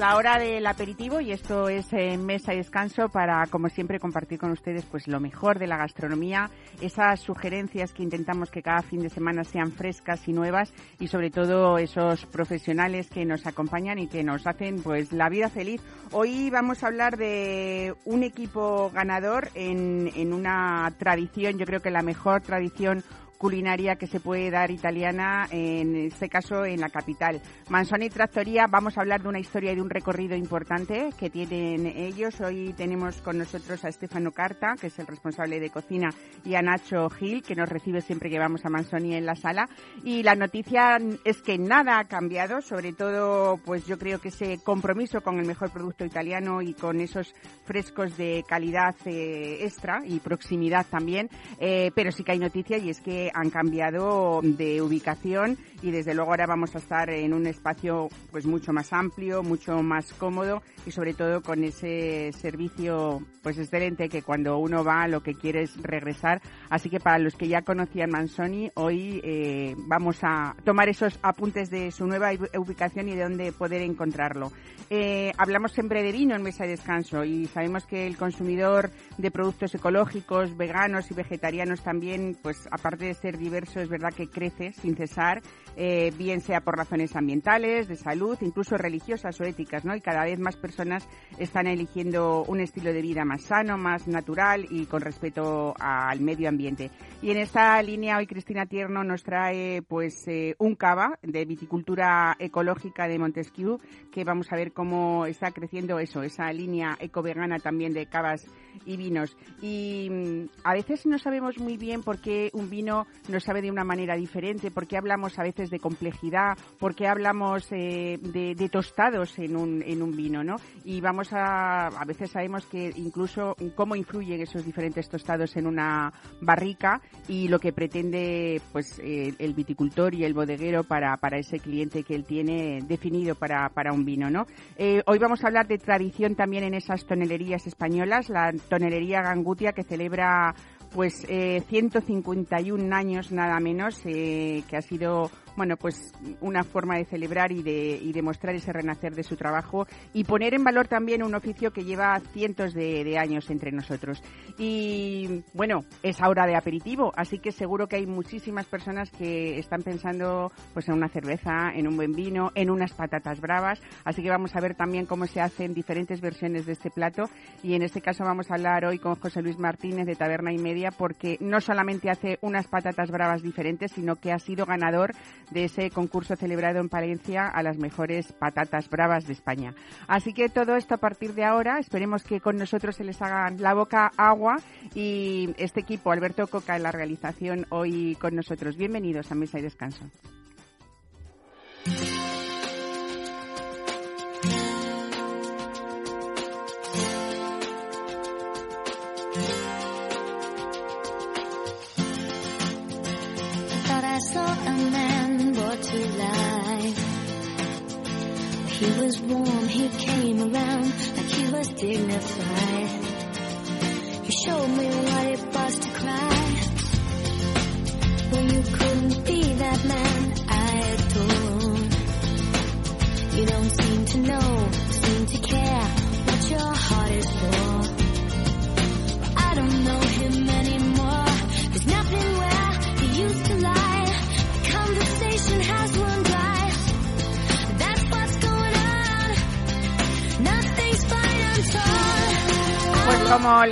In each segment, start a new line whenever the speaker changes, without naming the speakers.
La hora del aperitivo y esto es eh, mesa y descanso para, como siempre, compartir con ustedes pues lo mejor de la gastronomía, esas sugerencias que intentamos que cada fin de semana sean frescas y nuevas y sobre todo esos profesionales que nos acompañan y que nos hacen pues la vida feliz. Hoy vamos a hablar de un equipo ganador en, en una tradición, yo creo que la mejor tradición culinaria que se puede dar italiana, en este caso en la capital. Manzoni Trattoria, vamos a hablar de una historia y de un recorrido importante que tienen ellos. Hoy tenemos con nosotros a Stefano Carta, que es el responsable de cocina, y a Nacho Gil, que nos recibe siempre que vamos a Manzoni en la sala. Y la noticia es que nada ha cambiado, sobre todo, pues yo creo que ese compromiso con el mejor producto italiano y con esos frescos de calidad eh, extra y proximidad también. Eh, pero sí que hay noticia y es que han cambiado de ubicación y desde luego ahora vamos a estar en un espacio pues mucho más amplio, mucho más cómodo y sobre todo con ese servicio pues excelente que cuando uno va lo que quiere es regresar. Así que para los que ya conocían Mansoni, hoy eh, vamos a tomar esos apuntes de su nueva ubicación y de dónde poder encontrarlo. Eh, hablamos siempre de vino en mesa de descanso y sabemos que el consumidor de productos ecológicos, veganos y vegetarianos también, pues aparte ser diverso, es verdad que crece sin cesar eh, bien sea por razones ambientales, de salud, incluso religiosas o éticas, ¿no? Y cada vez más personas están eligiendo un estilo de vida más sano, más natural y con respeto al medio ambiente. Y en esta línea hoy Cristina Tierno nos trae pues eh, un cava de viticultura ecológica de Montesquieu que vamos a ver cómo está creciendo eso, esa línea ecovegana también de cavas y vinos. Y mm, a veces no sabemos muy bien por qué un vino nos sabe de una manera diferente, por qué hablamos a veces de complejidad, por qué hablamos eh, de, tostados en un, en un vino, ¿no? Y vamos a, a veces sabemos que incluso cómo influyen esos diferentes tostados en una barrica y lo que pretende pues el viticultor y el bodeguero para, para ese cliente que él tiene definido para, para un vino, ¿no? Eh, hoy vamos a hablar de tradición también en esas tonelerías españolas, la tonelería Gangutia que celebra pues eh, 151 años nada menos, eh, que ha sido bueno, pues una forma de celebrar y de, y mostrar ese renacer de su trabajo y poner en valor también un oficio que lleva cientos de, de años entre nosotros. Y bueno, es hora de aperitivo, así que seguro que hay muchísimas personas que están pensando pues en una cerveza, en un buen vino, en unas patatas bravas, así que vamos a ver también cómo se hacen diferentes versiones de este plato y en este caso vamos a hablar hoy con José Luis Martínez de Taberna y Media porque no solamente hace unas patatas bravas diferentes, sino que ha sido ganador de ese concurso celebrado en Palencia a las mejores patatas bravas de España. Así que todo esto a partir de ahora, esperemos que con nosotros se les haga la boca agua y este equipo, Alberto Coca en la realización hoy con nosotros. Bienvenidos a Mesa y Descanso.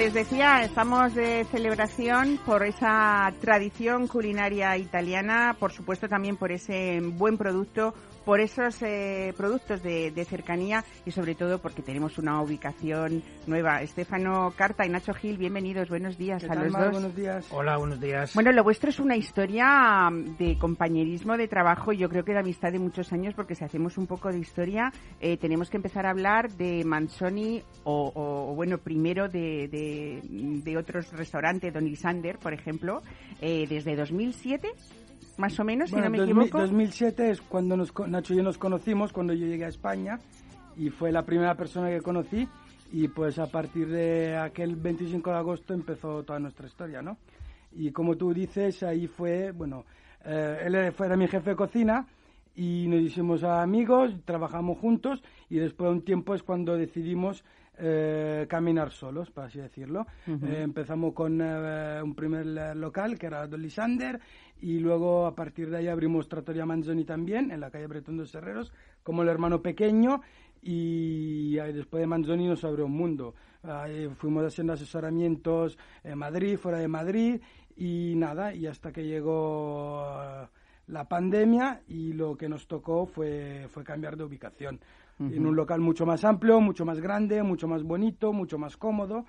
Les decía, estamos de celebración por esa tradición culinaria italiana, por supuesto también por ese buen producto, por esos eh, productos de, de cercanía y sobre todo porque tenemos una ubicación nueva. Estefano Carta y Nacho Gil, bienvenidos, buenos días
¿Qué
a
tal,
los
Mar?
dos.
Buenos días.
Hola, buenos días.
Bueno, lo vuestro es una historia mm, de compañerismo, de trabajo, y yo creo que de amistad de muchos años, porque si hacemos un poco de historia, eh, tenemos que empezar a hablar de Manzoni o, o, bueno, primero de, de, de otros restaurantes, Don Isander, por ejemplo, eh, desde 2007. Más o menos, si
Bueno,
no me
2000
equivoco.
2007 es cuando nos, Nacho y yo nos conocimos, cuando yo llegué a España, y fue la primera persona que conocí, y pues a partir de aquel 25 de agosto empezó toda nuestra historia, ¿no? Y como tú dices, ahí fue, bueno, eh, él fue era mi jefe de cocina, y nos hicimos amigos, trabajamos juntos, y después de un tiempo es cuando decidimos eh, caminar solos, por así decirlo. Eh, empezamos con eh, un primer local que era Dolly Sander y luego a partir de ahí abrimos Trattoria Manzoni también en la calle Bretón dos Herreros como el hermano pequeño y después de Manzoni nos abrió un mundo. Fuimos haciendo asesoramientos en Madrid, fuera de Madrid y nada, y hasta que llegó la pandemia y lo que nos tocó fue, fue cambiar de ubicación. En un local mucho más amplio, mucho más grande, mucho más bonito, mucho más cómodo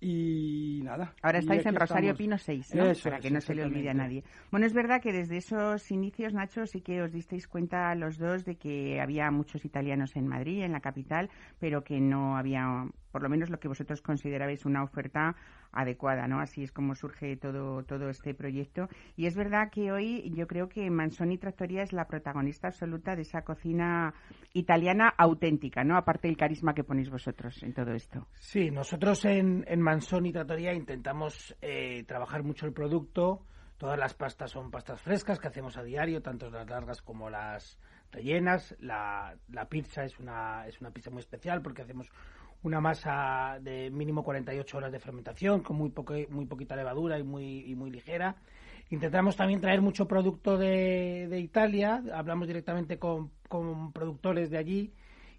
y nada.
Ahora estáis en Rosario
estamos.
Pino 6, ¿no?
Eso
Para que no se le olvide a nadie. Bueno, es verdad que desde esos inicios, Nacho, sí que os disteis cuenta los dos de que había muchos italianos en Madrid, en la capital, pero que no había, por lo menos lo que vosotros considerabais una oferta adecuada, ¿no? Así es como surge todo, todo este proyecto. Y es verdad que hoy yo creo que Mansoni Trattoria es la protagonista absoluta de esa cocina italiana auténtica, ¿no? Aparte del carisma que ponéis vosotros en todo esto.
Sí, nosotros en, en Mansoni Trattoria intentamos eh, trabajar mucho el producto. Todas las pastas son pastas frescas que hacemos a diario, tanto las largas como las rellenas. La, la pizza es una, es una pizza muy especial porque hacemos una masa de mínimo 48 horas de fermentación con muy, poco, muy poquita levadura y muy, y muy ligera. Intentamos también traer mucho producto de, de Italia. Hablamos directamente con, con productores de allí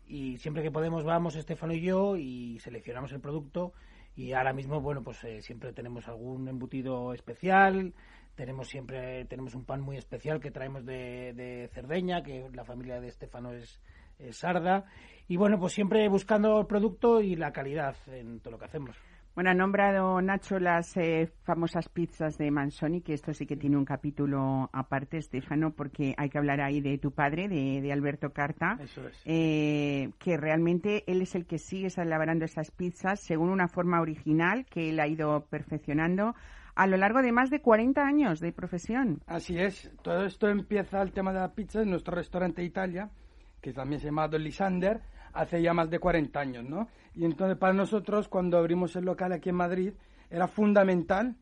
y siempre que podemos vamos Estefano y yo y seleccionamos el producto y ahora mismo bueno pues eh, siempre tenemos algún embutido especial tenemos siempre tenemos un pan muy especial que traemos de, de Cerdeña que la familia de Estefano es, es sarda y bueno pues siempre buscando el producto y la calidad en todo lo que hacemos
Bueno, ha nombrado Nacho las eh, famosas pizzas de Mansoni, que esto sí que tiene un capítulo aparte, Estefano, porque hay que hablar ahí de tu padre, de, de Alberto Carta,
Eso es.
eh, que realmente él es el que sigue elaborando esas pizzas según una forma original que él ha ido perfeccionando a lo largo de más de 40 años de profesión.
Así es, todo esto empieza el tema de la pizza en nuestro restaurante Italia, que también se llama Dolly Sander, hace ya más de 40 años, ¿no? Y entonces para nosotros, cuando abrimos el local aquí en Madrid, era fundamental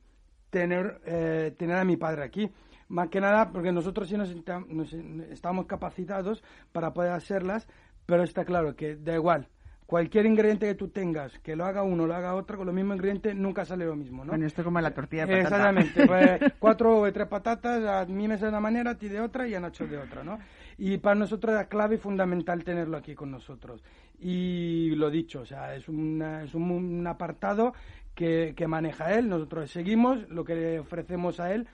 tener, eh, tener a mi padre aquí. Más que nada porque nosotros sí nos, nos- estamos capacitados para poder hacerlas, pero está claro que da igual. Cualquier ingrediente que tú tengas, que lo haga uno, lo haga otro, con los mismos ingredientes nunca sale lo mismo, ¿no?
Bueno, esto es como la tortilla de patata.
Exactamente, pues, cuatro o tres patatas, a mí me sale de una manera, a ti de otra y a Nacho de otra, ¿no? Y para nosotros era clave y fundamental tenerlo aquí con nosotros. Y lo dicho, o sea, es, una- es un, apartado que, que maneja él, nosotros seguimos, lo que le ofrecemos a él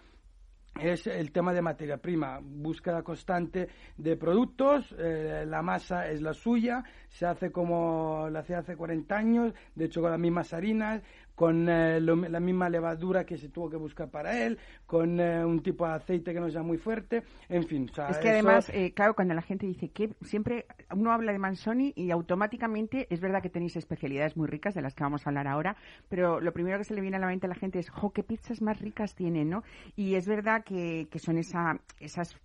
es el tema de materia prima, búsqueda constante de productos, eh, la masa es la suya, se hace como la hacía hace 40 años, de hecho con las mismas harinas, con eh, lo- la misma levadura que se tuvo que buscar para él, con eh, un tipo de aceite que no sea muy fuerte, en fin. o sea,
Es que
eso-
además, eh, claro, cuando la gente dice que siempre uno habla de Mansoni y automáticamente es verdad que tenéis especialidades muy ricas de las que vamos a hablar ahora, pero lo primero que se le viene a la mente a la gente es, jo, qué pizzas más ricas tienen, ¿no? Y es verdad que, que son esa, esas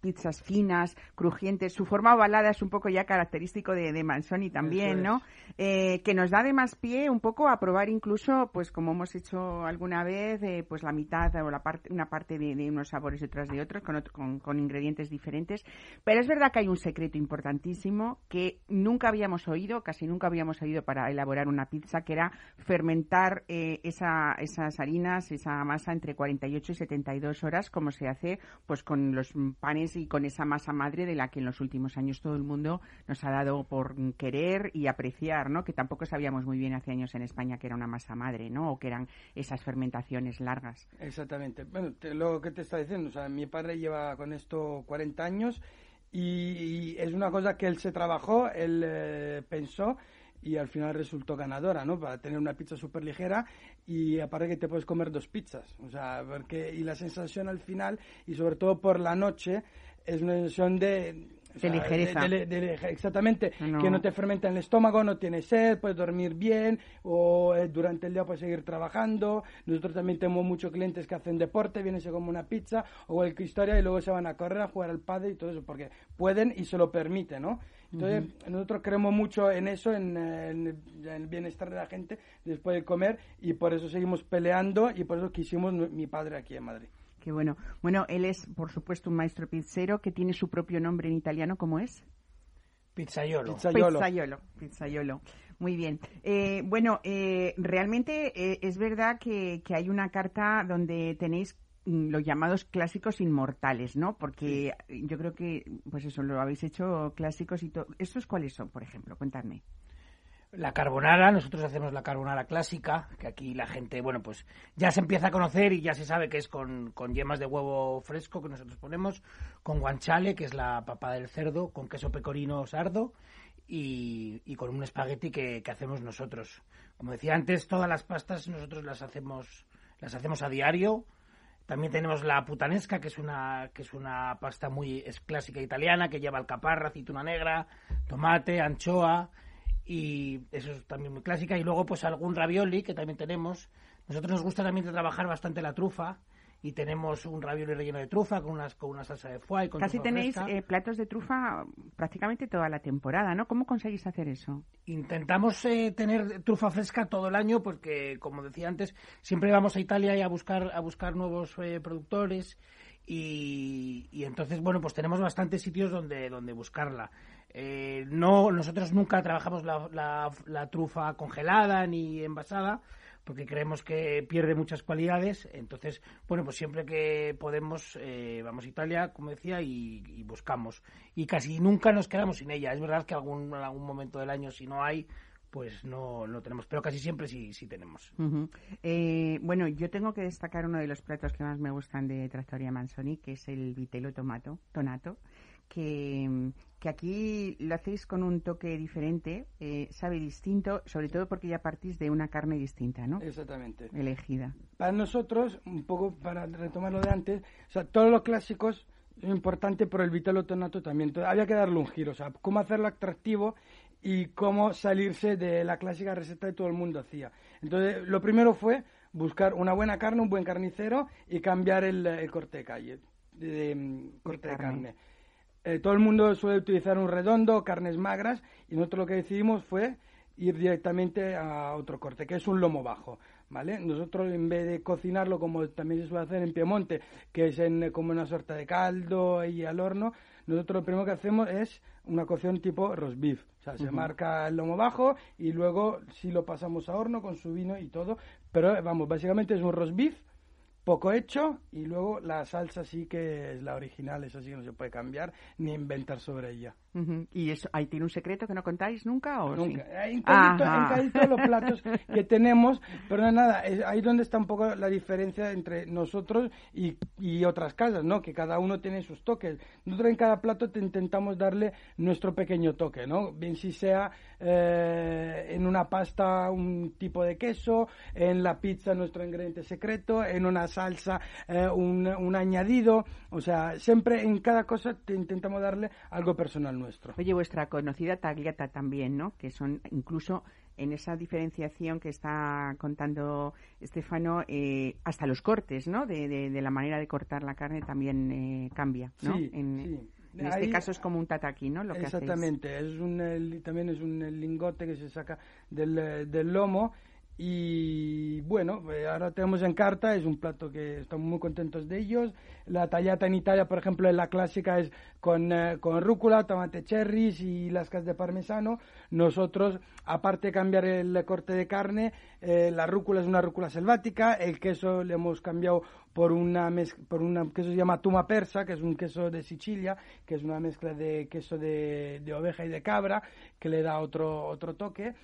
pizzas finas, crujientes, su forma ovalada es un poco ya característico de, de Mansoni también,
es.
¿no? Eh, que nos da además pie un poco a probar incluso, pues como hemos hecho alguna vez, eh, pues la mitad o la parte, una parte de, de unos sabores y otras de otros, con, otro- con, con ingredientes diferentes. Pero es verdad que hay un secreto importantísimo que nunca habíamos oído, casi nunca habíamos oído para elaborar una pizza, que era fermentar eh, esa, esas harinas, esa masa entre 48 y 72 horas, como se hace pues con los panes y con esa masa madre de la que en los últimos años todo el mundo nos ha dado por querer y apreciar, ¿no? Que tampoco sabíamos muy bien hace años en España que era una masa madre, ¿no? O que eran esas fermentaciones largas.
Exactamente. Bueno, te- lo que te está diciendo, o sea, mi padre lleva con esto 40 años y, y es una cosa que él se trabajó, él eh, pensó y al final resultó ganadora, ¿no? Para tener una pizza súper ligera y aparte que te puedes comer dos pizzas, o sea, porque y la sensación al final y sobre todo por la noche es una sensación de O
De ligereza.
de- de- exactamente,
No.
que no te fermenta en el estómago, no tienes sed, puedes dormir bien o eh, durante el día puedes seguir trabajando. Nosotros también tenemos muchos clientes que hacen deporte, vienen se comen una pizza o cualquier historia y luego se van a correr, a jugar al padre y todo eso, porque pueden y se lo permiten, ¿no? Entonces, nosotros creemos mucho en eso, en, en el, en el bienestar de la gente después de comer y por eso seguimos peleando y por eso quisimos mi padre aquí en Madrid.
Qué bueno. Bueno, él es, por supuesto, un maestro pizzero que tiene su propio nombre en italiano. ¿Cómo es?
Pizzaiolo.
Pizzaiolo.
Pizzaiolo. Pizzaiolo. Muy bien. Eh, bueno, eh, realmente eh, es verdad que, que hay una carta donde tenéis mm, los llamados clásicos inmortales, ¿no? Porque yo creo que, pues eso, lo habéis hecho clásicos y todo. ¿Estos cuáles son, por ejemplo? Cuéntame.
La carbonara, nosotros hacemos la carbonara clásica, que aquí la gente, bueno, pues ya se empieza a conocer y ya se sabe que es con, con yemas de huevo fresco que nosotros ponemos, con guanciale, que es la papa del cerdo, con queso pecorino sardo y, y con un espagueti que, que hacemos nosotros. Como decía antes, todas las pastas nosotros las hacemos, las hacemos a diario. También tenemos la putanesca, que es una, que es una pasta muy clásica italiana, que lleva alcaparra, aceituna negra, tomate, anchoa, y eso es también muy clásica. Y luego, pues algún ravioli que también tenemos. Nosotros nos gusta también trabajar bastante la trufa, y tenemos un ravioli relleno de trufa con, unas, con una salsa de foie. y Con
Casi tenéis eh, platos de trufa prácticamente toda la temporada, ¿no? ¿Cómo conseguís hacer eso?
Intentamos eh, tener trufa fresca todo el año porque, como decía antes, siempre vamos a Italia y a buscar a buscar nuevos eh, productores y, y entonces, bueno, pues tenemos bastantes sitios donde, donde buscarla. Eh, no, nosotros nunca trabajamos la, la- trufa congelada ni envasada porque creemos que pierde muchas cualidades. Entonces, bueno, pues siempre que podemos eh, vamos a Italia, como decía, y, buscamos. Y casi nunca nos quedamos sin ella. Es verdad que algún, en algún momento del año, si no hay, pues no, no tenemos. Pero casi siempre sí, sí tenemos.
Eh, bueno, yo tengo que destacar uno de los platos que más me gustan de Trattoria Manzoni, que es el vitello tomato, tonato, que, que aquí lo hacéis con un toque diferente, eh, sabe distinto, sobre todo porque ya partís de una carne distinta, ¿no?
Exactamente.
Elegida.
Para nosotros, un poco para retomar lo de antes, o sea, todos los clásicos es importante, pero el vitello tonato también. Entonces, había que darle un giro, o sea, cómo hacerlo atractivo y cómo salirse de la clásica receta que todo el mundo hacía. Entonces, lo primero fue buscar una buena carne, un buen carnicero y cambiar el, el corte de calle, de, de, mm, corte de
carne.
carne. Eh, todo el mundo suele utilizar un redondo, carnes magras, y nosotros lo que decidimos fue ir directamente a otro corte, que es un lomo bajo, ¿vale? Nosotros en vez de cocinarlo como también se suele hacer en Piemonte, que es en, como una sorta de caldo y al horno, nosotros lo primero que hacemos es una cocción tipo roast beef, o sea, se marca el lomo bajo y luego sí lo pasamos a horno con su vino y todo, pero vamos, básicamente es un roast beef poco hecho y luego la salsa sí que es la original, esa sí que no se puede cambiar ni inventar sobre ella.
¿Y eso, ahí tiene un secreto que no contáis nunca o
Nunca.
sí?
En casi, todos los platos que tenemos, pero no, nada, es ahí donde está un poco la diferencia entre nosotros y, y otras casas, ¿no? Que cada uno tiene sus toques. Nosotros en cada plato te intentamos darle nuestro pequeño toque, ¿no? Bien si sea eh, en una pasta un tipo de queso, en la pizza nuestro ingrediente secreto, en una salsa eh, un, un añadido, o sea, siempre en cada cosa te intentamos darle algo personal nuestro.
Oye, vuestra conocida tagliata también, ¿no? Que son incluso en esa diferenciación que está contando Estefano, eh, hasta los cortes, ¿no? De, de- de la manera de cortar la carne también eh, cambia, ¿no?
Sí,
en,
sí.
en este
Ahí-
caso es como un tataki, ¿no? Lo que hacéis.
Exactamente, es un, el- también es un lingote que se saca del, del lomo y bueno, eh, ahora tenemos en carta, es un plato que estamos muy contentos de ellos. La tallata en Italia, por ejemplo, la clásica es con, eh, con rúcula, tomate cherries y lascas de parmesano. Nosotros, aparte de cambiar el corte de carne, eh, la rúcula es una rúcula selvática, el queso le hemos cambiado por una por una queso se llama tuma persa, que es un queso de Sicilia, que es una mezcla de queso de, de oveja y de cabra, que le da otro otro toque.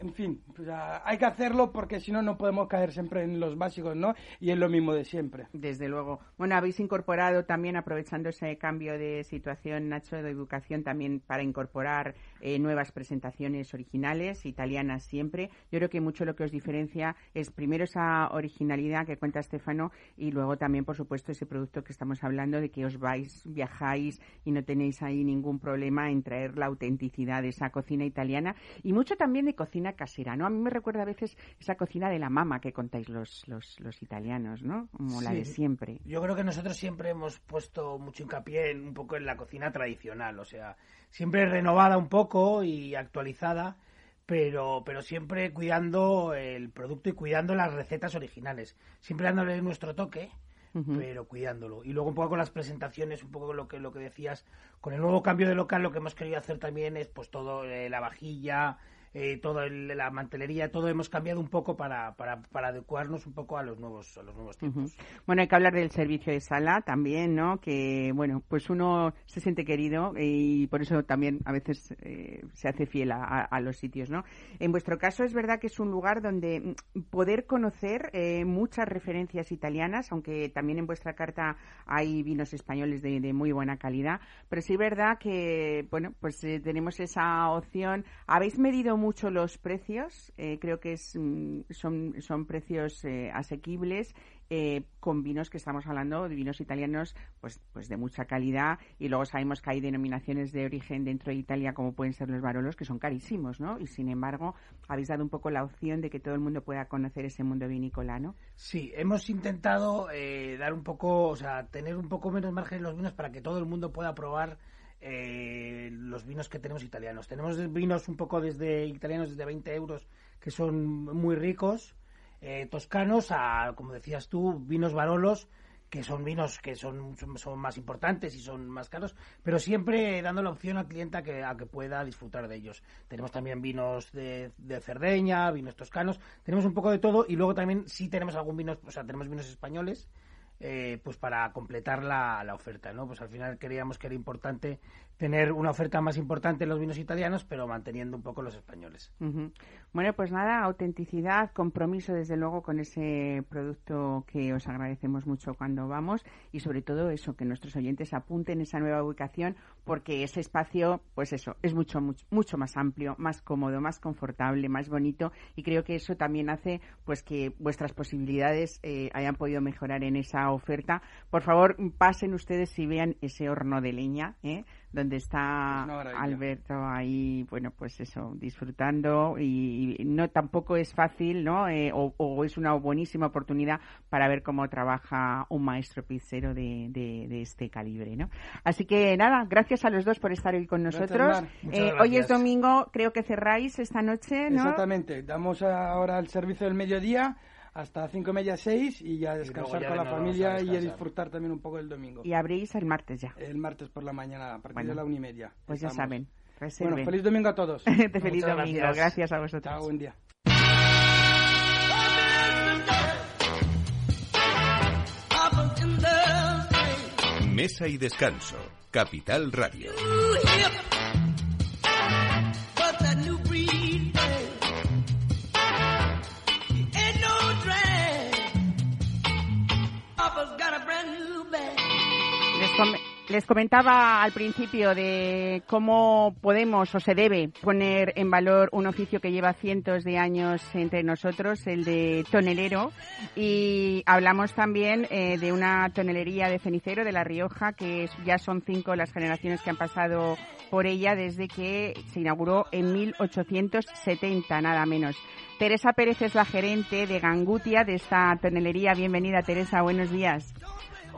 En fin, pues, hay que hacerlo porque si no, no podemos caer siempre en los básicos, ¿no? Y es lo mismo de siempre.
Desde luego. Bueno, habéis incorporado también, aprovechando ese cambio de situación, Nacho, de educación, también para incorporar eh, nuevas presentaciones originales, italianas siempre. Yo creo que mucho lo que os diferencia es primero esa originalidad que cuenta Estefano y luego también, por supuesto, ese producto que estamos hablando de que os vais, viajáis y no tenéis ahí ningún problema en traer la autenticidad de esa cocina italiana y mucho también de cocina casera, ¿no? A mí me recuerda a veces esa cocina de la mama que contáis los, los, los italianos, ¿no? Como la de siempre.
Yo creo que nosotros siempre hemos puesto mucho hincapié en, un poco en la cocina tradicional, o sea, siempre renovada un poco y actualizada, pero, pero siempre cuidando el producto y cuidando las recetas originales, siempre dándole nuestro toque pero cuidándolo. Y luego un poco con las presentaciones, un poco lo que lo que decías, con el nuevo cambio de local lo que hemos querido hacer también es pues todo eh, la vajilla, eh, toda la mantelería, todo hemos cambiado un poco para, para, para, adecuarnos un poco a los nuevos a los nuevos tiempos.
Bueno, hay que hablar del servicio de sala también, ¿no? Que bueno, pues uno se siente querido y por eso también a veces eh, se hace fiel a, los sitios, ¿no? En vuestro caso es verdad que es un lugar donde mm, poder conocer eh, muchas referencias italianas, aunque también en vuestra carta hay vinos españoles de, de muy buena calidad, pero sí es verdad que bueno, pues tenemos esa opción. Habéis medido mucho los precios, eh, creo que es, mm, son, son precios eh, asequibles eh, con vinos que estamos hablando de vinos italianos pues pues de mucha calidad y luego sabemos que hay denominaciones de origen dentro de Italia como pueden ser los barolos que son carísimos ¿no? y sin embargo habéis dado un poco la opción de que todo el mundo pueda conocer ese mundo vinícola ¿no?
Sí, hemos intentado dar un poco o sea tener un poco menos margen en los vinos para que todo el mundo pueda probar eh, los vinos que tenemos italianos. Tenemos vinos un poco desde italianos desde 20 euros que son muy ricos, eh, toscanos, a, como decías tú, vinos barolos que son vinos que son, son, más importantes y son más caros, pero siempre dando la opción al cliente a que, a que pueda disfrutar de ellos. Tenemos también vinos de, de Cerdeña, vinos toscanos, tenemos un poco de todo y luego también sí tenemos algún vino, o sea, tenemos vinos españoles eh, pues para completar la, la, oferta, ¿no? Pues al final queríamos que era importante tener una oferta más importante en los vinos italianos, pero manteniendo un poco los españoles.
Bueno, pues nada, autenticidad, compromiso desde luego con ese producto que os agradecemos mucho cuando vamos y sobre todo eso, que nuestros oyentes apunten esa nueva ubicación porque ese espacio, pues eso, es mucho, mucho, mucho más amplio, más cómodo, más confortable, más bonito y creo que eso también hace pues que vuestras posibilidades eh, hayan podido mejorar en esa oferta. Por favor, pasen ustedes y vean ese horno de leña, ¿eh? Donde está Alberto ahí, bueno, pues eso, disfrutando y, no tampoco es fácil, ¿no? Eh, o, es una buenísima oportunidad para ver cómo trabaja un maestro pizzero de, de, este calibre, ¿no? Así que nada, gracias a los dos por estar hoy con nosotros. Eh, hoy es domingo, creo que cerráis esta noche, ¿no?
Exactamente, damos ahora el servicio del mediodía hasta cinco y media, seis y ya descansar con la familia y disfrutar también un poco el domingo.
Y abrís el martes ya.
El martes por la mañana, a partir de la una y media.
Pues ya saben.
Bueno, feliz domingo a todos.
feliz domingo. Gracias. a vosotros.
Chao, buen día.
Mesa y descanso. Capital Radio.
Les comentaba al principio de cómo podemos o se debe poner en valor un oficio que lleva cientos de años entre nosotros, el de tonelero, y hablamos también eh, de una tonelería de cenicero de La Rioja, que ya son cinco las generaciones que han pasado por ella desde que se inauguró en 1870, nada menos. Teresa Pérez es la gerente de Gangutia de esta tonelería. Bienvenida, Teresa. Buenos días.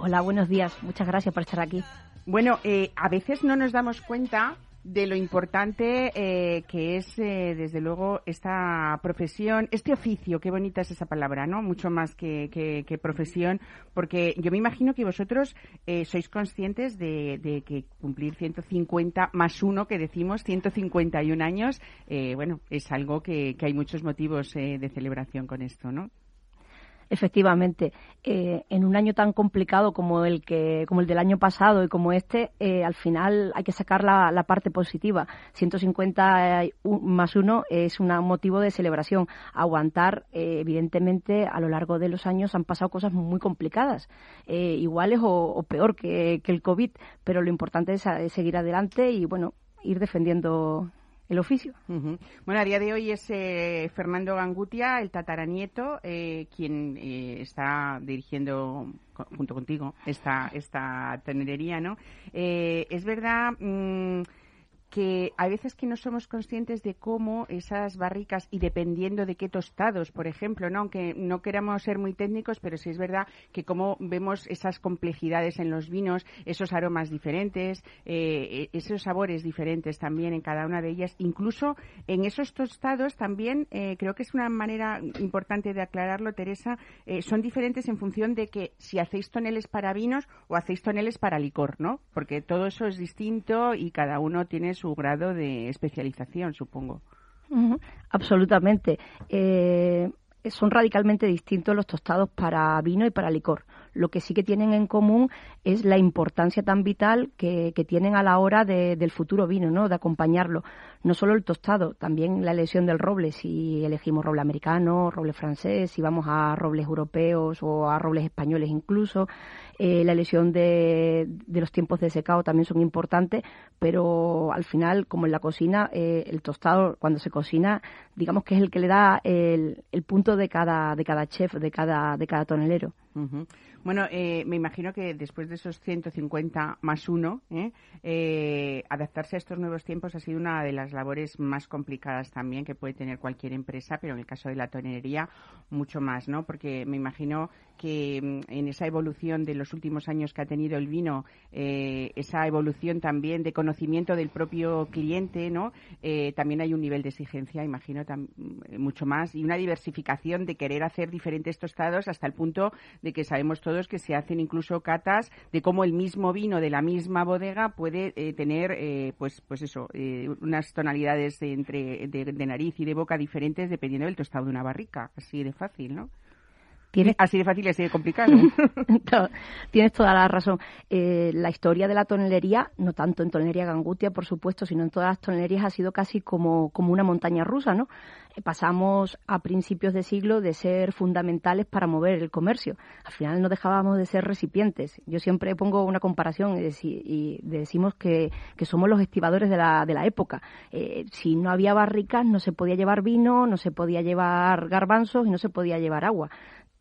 Hola, buenos días. Muchas gracias por estar aquí.
Bueno, eh, a veces no nos damos cuenta de lo importante eh, que es, eh, desde luego, esta profesión, este oficio, qué bonita es esa palabra, ¿no? Mucho más que, profesión, porque yo me imagino que vosotros sois conscientes de, de, que cumplir 150 más uno, que decimos 151 años, bueno, es algo que, que hay muchos motivos de celebración con esto, ¿no?
Efectivamente, eh, en un año tan complicado como el que, como el del año pasado y como este, eh, al final hay que sacar la, parte positiva. 150 más uno es un motivo de celebración. Aguantar, eh, evidentemente, a lo largo de los años han pasado cosas muy complicadas, iguales o, peor que, que, el COVID, pero lo importante es seguir adelante y bueno, ir defendiendo el oficio.
Bueno, a día de hoy es eh, Fernando Gangutia, el tataranieto, eh, quien eh, está dirigiendo junto contigo esta, esta tenerería, ¿no? es verdad... Mm, que hay veces que no somos conscientes de cómo esas barricas y dependiendo de qué tostados, por ejemplo, ¿no? aunque no queramos ser muy técnicos, pero sí es verdad que cómo vemos esas complejidades en los vinos, esos aromas diferentes, eh, esos sabores diferentes también en cada una de ellas, incluso en esos tostados también eh, creo que es una manera importante de aclararlo, Teresa, eh, son diferentes en función de que si hacéis toneles para vinos o hacéis toneles para licor, ¿no? Porque todo eso es distinto y cada uno tiene su grado de especialización, supongo.
absolutamente. Eh, son radicalmente distintos los tostados para vino y para licor. Lo que sí que tienen en común es la importancia tan vital que, tienen a la hora del futuro vino, ¿no? de acompañarlo. No solo el tostado, también la elección del roble, si elegimos roble americano, roble francés, si vamos a robles europeos o a robles españoles incluso. Eh, la elección de, los tiempos de secado también son importantes, pero al final, como en la cocina, eh, el tostado cuando se cocina, digamos que es el que le da el, el punto de cada, de cada chef, de cada, de cada tonelero.
Bueno, eh, me imagino que después de esos 150 más uno, ¿eh? ¿eh? adaptarse a estos nuevos tiempos ha sido una de las labores más complicadas también que puede tener cualquier empresa, pero en el caso de la tonería mucho más, ¿no? Porque me imagino que mm, en esa evolución de los últimos años que ha tenido el vino, eh, esa evolución también de conocimiento del propio cliente, ¿no? también hay un nivel de exigencia, imagino, mucho más y una diversificación de querer hacer diferentes tostados hasta el punto de que sabemos todos que se hacen incluso catas de cómo el mismo vino de la misma bodega puede eh, tener, eh, pues, pues eso, eh, unas tonalidades de, entre, de, nariz y de boca diferentes dependiendo del tostado de una barrica. Así de fácil, ¿no? Así de fácil y así de complicado.
Tienes toda la razón. la historia de la tonelería, no tanto en tonelería Gangutia, por supuesto, sino en todas las tonelerías, ha sido casi como, como una montaña rusa, ¿no? pasamos a principios de siglo de ser fundamentales para mover el comercio. Al final no dejábamos de ser recipientes. Yo siempre pongo una comparación y, decimos que, somos los estibadores de la, de la época. Eh, si no había barricas, no se podía llevar vino, no se podía llevar garbanzos y no se podía llevar agua.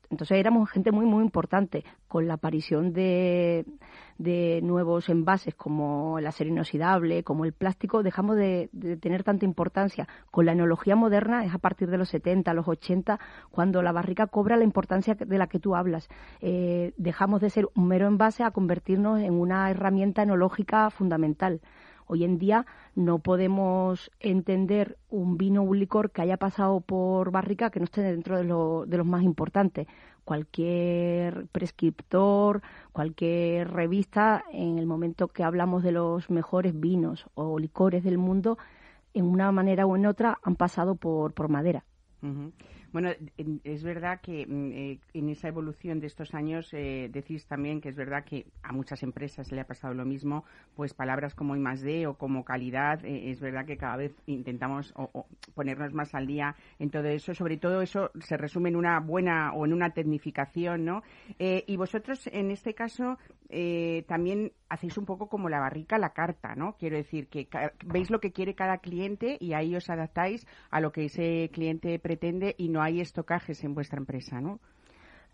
Entonces éramos gente muy, muy importante. Con la aparición de, de nuevos envases como el acero inoxidable, como el plástico, dejamos de, tener tanta importancia. Con la enología moderna es a partir de los 70, los 80, cuando la barrica cobra la importancia de la que tú hablas. Eh, dejamos de ser un mero envase a convertirnos en una herramienta enológica fundamental. Hoy en día no podemos entender un vino o un licor que haya pasado por barrica que no esté dentro de, de los más importantes. Cualquier prescriptor, cualquier revista, en el momento que hablamos de los mejores vinos o licores del mundo, en una manera o en otra han pasado por, por madera.
Bueno, es verdad que mm, eh, en esa evolución de estos años eh, decís también que es verdad que a muchas empresas le ha pasado lo mismo, pues palabras como I más D o como calidad, eh, es verdad que cada vez intentamos ponernos más al día en todo eso. Sobre todo eso se resume en una buena o en una tecnificación, ¿no? y vosotros en este caso también hacéis un poco como la barrica la carta, ¿no? Quiero decir que veis lo que quiere cada cliente y ahí os adaptáis a lo que ese cliente pretende y no hay estocajes en vuestra empresa, ¿no?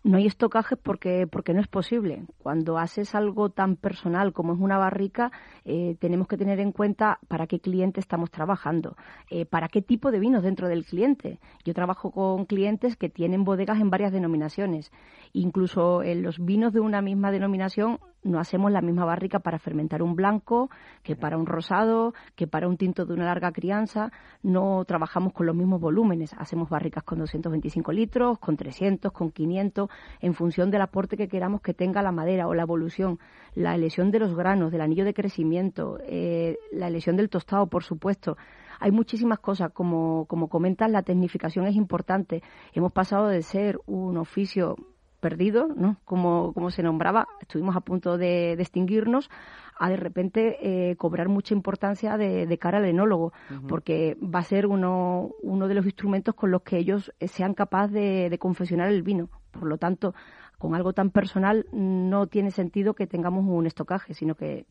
No hay estocajes porque, porque no es posible. Cuando haces algo tan personal como es una barrica, eh, tenemos que tener en cuenta para qué cliente estamos trabajando, eh, para qué tipo de vinos dentro del cliente. Yo trabajo con clientes que tienen bodegas en varias denominaciones. Incluso en los vinos de una misma denominación no hacemos la misma barrica para fermentar un blanco que para un rosado, que para un tinto de una larga crianza. No trabajamos con los mismos volúmenes. Hacemos barricas con 225 litros, con 300, con 500, en función del aporte que queramos que tenga la madera o la evolución, la elección de los granos, del anillo de crecimiento, eh, la elección del tostado, por supuesto hay muchísimas cosas. Como, como comentas, la tecnificación es importante. Hemos pasado de ser un oficio perdido, ¿no? Como, como se nombraba, estuvimos a punto de, extinguirnos, a de repente eh, cobrar mucha importancia de, cara al enólogo, porque va a ser uno, uno de los instrumentos con los que ellos sean capaces de, de confeccionar el vino. Por lo tanto, con algo tan personal no tiene sentido que tengamos un estocaje, sino que,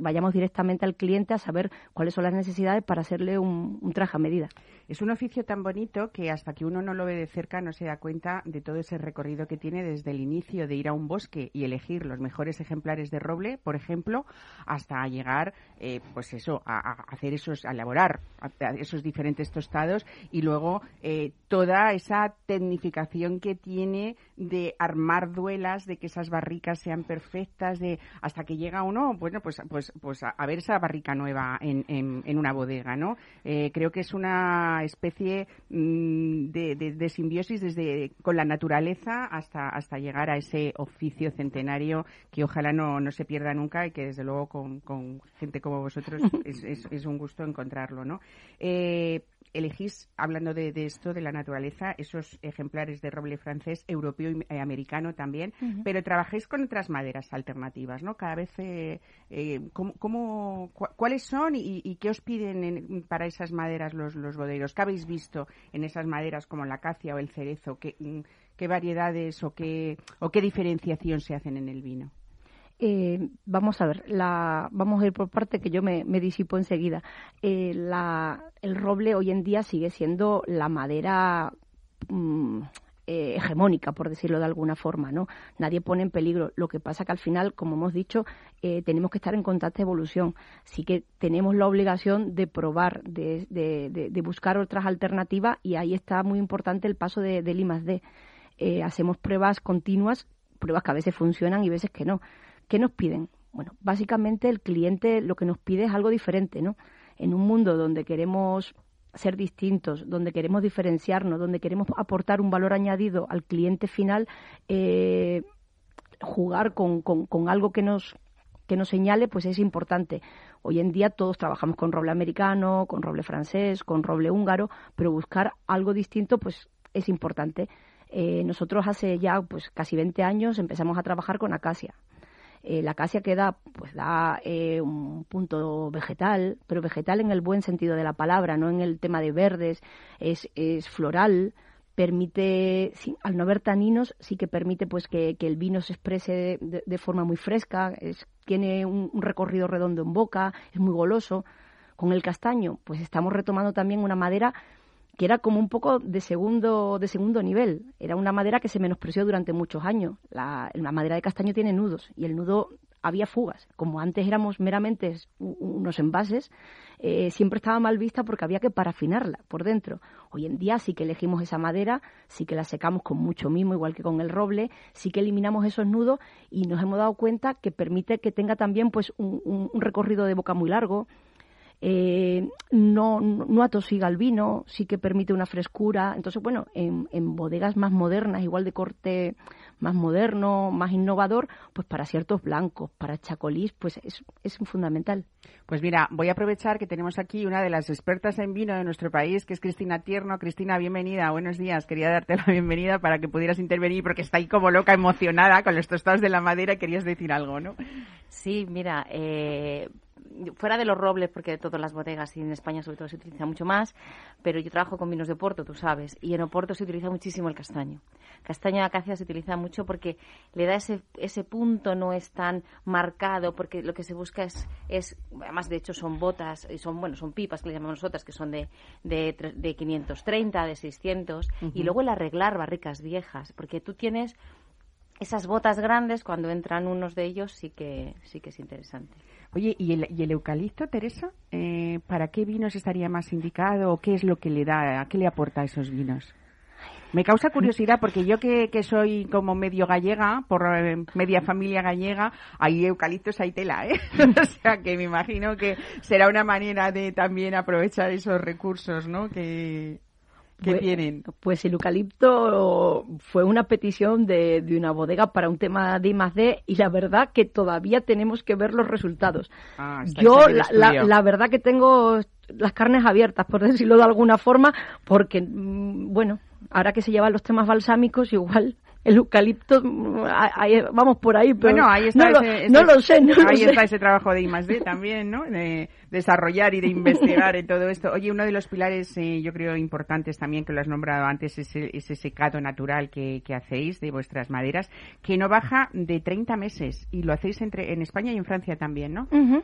vayamos directamente al cliente a saber cuáles son las necesidades para hacerle un, traje a medida.
Es un oficio tan bonito que hasta que uno no lo ve de cerca no se da cuenta de todo ese recorrido que tiene desde el inicio de ir a un bosque y elegir los mejores ejemplares de roble, por ejemplo, hasta llegar, eh, pues eso, a, hacer esos, a elaborar esos diferentes tostados y luego eh, toda esa tecnificación que tiene de armar duelas, de que esas barricas sean perfectas, de hasta que llega uno, bueno, pues, pues, pues a, ver esa barrica nueva en, en, una bodega, ¿no? Eh, creo que es una especie mm, de, de, simbiosis desde con la naturaleza hasta, hasta llegar a ese oficio centenario que ojalá no, no se pierda nunca y que desde luego con, con gente como vosotros es, es, es, un gusto encontrarlo, ¿no? Eh, elegís, hablando de, esto, de la naturaleza, esos ejemplares de roble francés, europeo y eh, americano también, pero trabajáis con otras maderas alternativas, ¿no? Cada vez, eh, eh ¿cómo, ¿cuáles son y, qué os piden para esas maderas los, los boderos? ¿Qué habéis visto en esas maderas como la acacia o el cerezo? ¿Qué, mm, qué variedades o qué, o qué diferenciación se hacen en el vino?
Eh, vamos a ver, la, vamos a ir por parte que yo me, disipo enseguida. Eh, el roble hoy en día sigue siendo la madera mm, eh, hegemónica, por decirlo de alguna forma, ¿no? Nadie pone en peligro. Lo que pasa que al final, como hemos dicho, tenemos que estar en constante evolución. Sí que tenemos la obligación de probar, de, de, buscar otras alternativas y ahí está muy importante el paso de, del I+D. hacemos pruebas continuas, pruebas que a veces funcionan y veces que no ¿Qué nos piden? Bueno, básicamente el cliente lo que nos pide es algo diferente, ¿no? En un mundo donde queremos ser distintos, donde queremos diferenciarnos, donde queremos aportar un valor añadido al cliente final, eh, jugar con, con, algo que nos que nos señale, pues es importante. Hoy en día todos trabajamos con roble americano, con roble francés, con roble húngaro, pero buscar algo distinto, pues es importante. Eh, nosotros hace ya pues casi 20 años empezamos a trabajar con acacia. Eh, la acacia que da, pues da eh, un punto vegetal, pero vegetal en el buen sentido de la palabra, no en el tema de verdes, es, es floral, permite, al no haber taninos, sí que permite pues que, el vino se exprese de, forma muy fresca, es, tiene un, recorrido redondo en boca, es muy goloso. Con el castaño, pues estamos retomando también una madera que era como un poco de segundo, de segundo nivel. Era una madera que se menospreció durante muchos años. La, madera de castaño tiene nudos y el nudo había fugas. Como antes éramos meramente unos envases, eh, siempre estaba mal vista porque había que parafinarla por dentro. Hoy en día sí que elegimos esa madera, sí que la secamos con mucho mimo, igual que con el roble, sí que eliminamos esos nudos y nos hemos dado cuenta que permite que tenga también pues un recorrido de boca muy largo, eh, no, no atosiga el vino, sí que permite una frescura. Entonces, bueno, en, en, bodegas más modernas, igual de corte más moderno, más innovador, pues para ciertos blancos, para chacolís, pues es, es fundamental.
Pues mira, voy a aprovechar que tenemos aquí una de las expertas en vino de nuestro país, que es Cristina Tierno. Cristina, bienvenida, buenos días. Quería darte la bienvenida para que pudieras intervenir porque está ahí como loca, emocionada con los tostados de la madera y querías decir algo, ¿no?
Sí, mira, eh, fuera de los robles, porque de todas las bodegas y en España sobre todo se utiliza mucho más, pero yo trabajo con vinos de Oporto, tú sabes, y en Oporto se utiliza muchísimo el castaño. Castaño de acacia se utiliza mucho porque le da ese, ese punto, no es tan marcado, porque lo que se busca es, es además de hecho son botas, y son, bueno, son pipas que le llamamos nosotras, que son de, de, de 530, de 600, y luego el arreglar barricas viejas, porque tú tienes esas botas grandes, cuando entran unos de ellos, sí que, sí que es interesante.
Oye, ¿y el, y el eucalipto, Teresa? Eh, ¿Para qué vinos estaría más indicado o qué es lo que le da, qué le aporta a esos vinos? Me causa curiosidad porque yo que, que soy como medio gallega, por eh, media familia gallega, hay eucaliptos, hay tela, ¿eh? o sea que me imagino que será una manera de también aprovechar esos recursos, ¿no? Que, ¿Qué
pues,
tienen?
Pues el eucalipto fue una petición de, de, una bodega para un tema de I+D y la verdad que todavía tenemos que ver los resultados. Ah, Yo la, la, verdad que tengo las carnes abiertas, por decirlo de alguna forma, porque, mm, bueno, ahora que se llevan los temas balsámicos, igual el eucalipto, ahí- vamos por ahí, pero
Bueno, ahí está
no, lo,
ese, ese-
no lo sé, no lo
ahí
sé.
está ese trabajo de I+D también, ¿no? De desarrollar y de investigar en todo esto. Oye, uno de los pilares, eh, yo creo, importantes también, que lo has nombrado antes, es el- ese secado natural que, que hacéis de vuestras maderas, que no baja de 30 meses y lo hacéis entre en España y en Francia también, ¿no?
Ujú.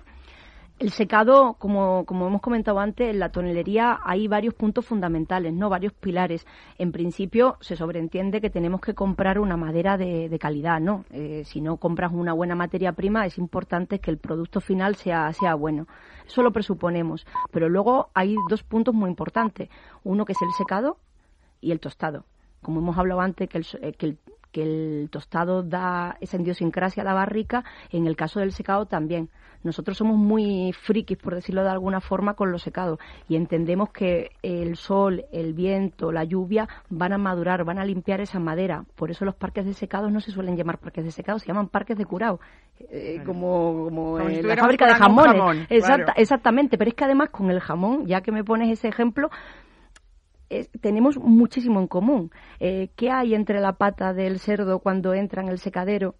El secado, como, como hemos comentado antes, en la tonelería hay varios puntos fundamentales, no varios pilares. En principio, se sobreentiende que tenemos que comprar una madera de, de calidad, ¿no? Eh, si no compras una buena materia prima, es importante que el producto final sea, sea bueno. Eso lo presuponemos. Pero luego hay dos puntos muy importantes. Uno que es el secado y el tostado. Como hemos hablado antes, que el, eh, que el, que el tostado da esa idiosincrasia a la barrica, en el caso del secado también. Nosotros somos muy frikis, por decirlo de alguna forma, con los secados y entendemos que el sol, el viento, la lluvia van a madurar, van a limpiar esa madera. Por eso los parques de secados no se suelen llamar parques de secados, se llaman parques de curado. Eh, como como,
Como si
la fábrica de jamones.
jamón,
Exacta-
claro.
Exactamente, pero es que además con el jamón, ya que me pones ese ejemplo, es- tenemos muchísimo en común. Eh, ¿Qué hay entre la pata del cerdo cuando entra en el secadero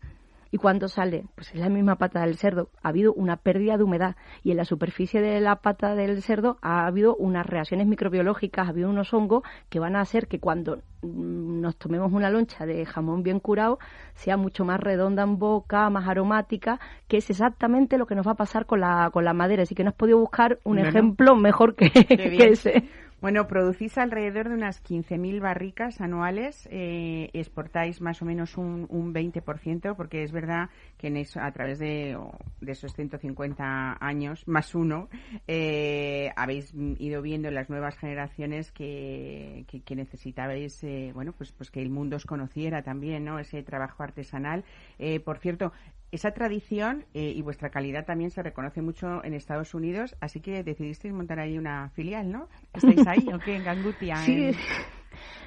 y cuando sale? Pues es la misma pata del cerdo. Ha habido una pérdida de humedad y en la superficie de la pata del cerdo ha habido unas reacciones microbiológicas, ha habido unos hongos que van a hacer que cuando mm, nos tomemos una loncha de jamón bien curado sea mucho más redonda en boca, más aromática, que es exactamente lo que nos va a pasar con la, con la madera. Así que no has podido buscar un
Bueno.
ejemplo mejor que, ese.
Bueno, producís alrededor de unas 15.000 barricas anuales, eh, exportáis más o menos un, un 20%, porque es verdad que en eso, a través de, de esos 150 años, más uno, eh, habéis ido viendo en las nuevas generaciones que, que, que necesitabais, eh, bueno, pues, pues que el mundo os conociera también, ¿no? Ese trabajo artesanal. Eh, por cierto, esa tradición eh, y vuestra calidad también se reconoce mucho en Estados Unidos, así que decidisteis montar ahí una filial, ¿no? ¿Estáis ahí o qué? En Gangutia.
Sí.
en-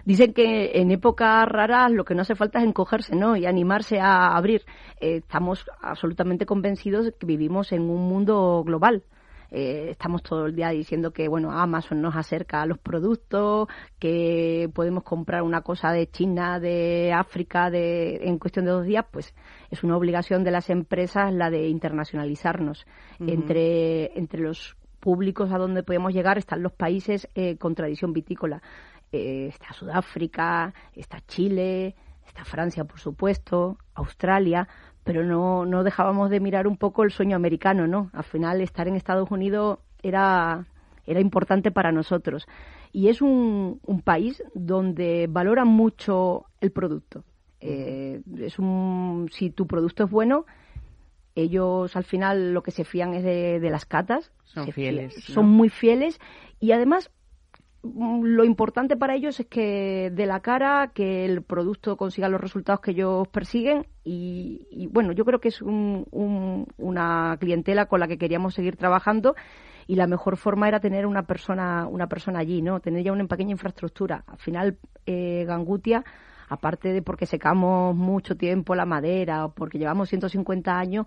Dicen que en épocas raras lo que no hace falta es encogerse, ¿no? Y animarse a abrir. Eh, estamos absolutamente convencidos de que vivimos en un mundo global. Eh, estamos todo el día diciendo que bueno Amazon nos acerca a los productos, que podemos comprar una cosa de China, de África, de en cuestión de dos días, pues es una obligación de las empresas la de internacionalizarnos entre entre los públicos a donde podemos llegar están los países eh, con tradición vitícola. Eh, está Sudáfrica, está Chile, está Francia, por supuesto, Australia, pero no, no dejábamos de mirar un poco el sueño americano, ¿no? Al final, estar en Estados Unidos era, era importante para nosotros. Y es un, un país donde valoran mucho el producto. Eh, es un, si tu producto es bueno, ellos al final lo que se fían es de, de las catas.
Son fieles,
fían-
¿no?
Son muy fieles y además lo importante para ellos es que de la cara que el producto consiga los resultados que ellos persiguen y, y, bueno yo creo que es un- un- una clientela con la que queríamos seguir trabajando y la mejor forma era tener una persona una persona allí no tener ya una pequeña infraestructura. Al final eh, Gangutia aparte de porque secamos mucho tiempo la madera o porque llevamos 150 años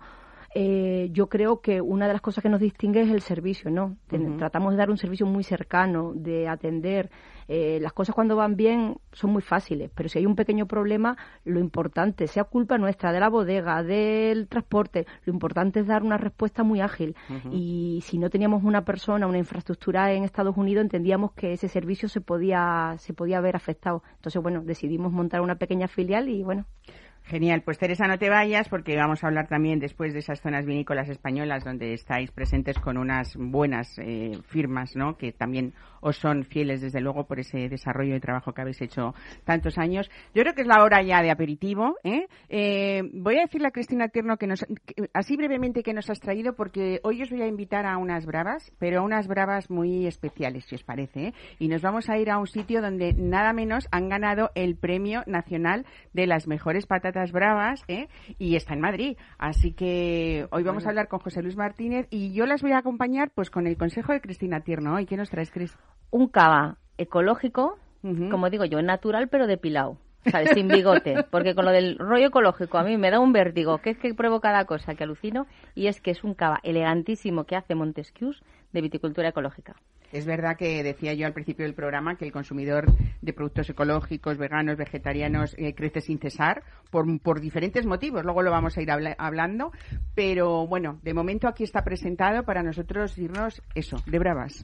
eh, yo creo que una de las cosas que nos distingue es el servicio, ¿no? Tratamos de dar un servicio muy cercano, de atender. Eh, las cosas cuando van bien son muy fáciles, pero si hay un pequeño problema, lo importante, sea culpa nuestra, de la bodega, del transporte, lo importante es dar una respuesta muy ágil. Y si no teníamos una persona, una infraestructura en Estados Unidos, entendíamos que ese servicio se podía, se podía ver afectado. Entonces, bueno, decidimos montar una pequeña filial y bueno,
Genial, pues Teresa, no te vayas porque vamos a hablar también después de esas zonas vinícolas españolas donde estáis presentes con unas buenas eh, firmas, ¿no? Que también os son fieles desde luego por ese desarrollo de trabajo que habéis hecho tantos años. Yo creo que es la hora ya de aperitivo. ¿eh? Eh, voy a decirle a Cristina Tierno que nos, que- así brevemente que nos has traído porque hoy os voy a invitar a unas bravas, pero a unas bravas muy especiales, si os parece. ¿eh? Y nos vamos a ir a un sitio donde nada menos han ganado el Premio Nacional de las Mejores Patatas Bravas ¿eh? y está en Madrid. Así que hoy vamos a hablar con José Luis Martínez y yo las voy a acompañar pues con el consejo de Cristina Tierno. ¿Y qué nos traes, Cris?
Un cava ecológico, como digo yo, natural pero depilado. ¿Sabes? Sin bigote. Porque con lo del rollo ecológico a mí me da un vértigo, que es que pruebo cada cosa que alucino, y es que es un cava elegantísimo que hace Montesquieu de viticultura ecológica.
Es verdad que decía yo al principio del programa que el consumidor de productos ecológicos, veganos, vegetarianos eh, crece sin cesar por, por diferentes motivos. Luego lo vamos a ir hablando. Pero bueno, de momento aquí está presentado para nosotros irnos eso, de bravas.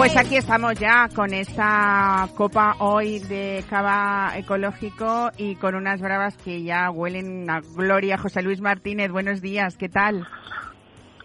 Pues aquí estamos ya con esta copa hoy de cava ecológico y con unas bravas que ya huelen a gloria. José Luis Martínez, buenos días, ¿qué tal?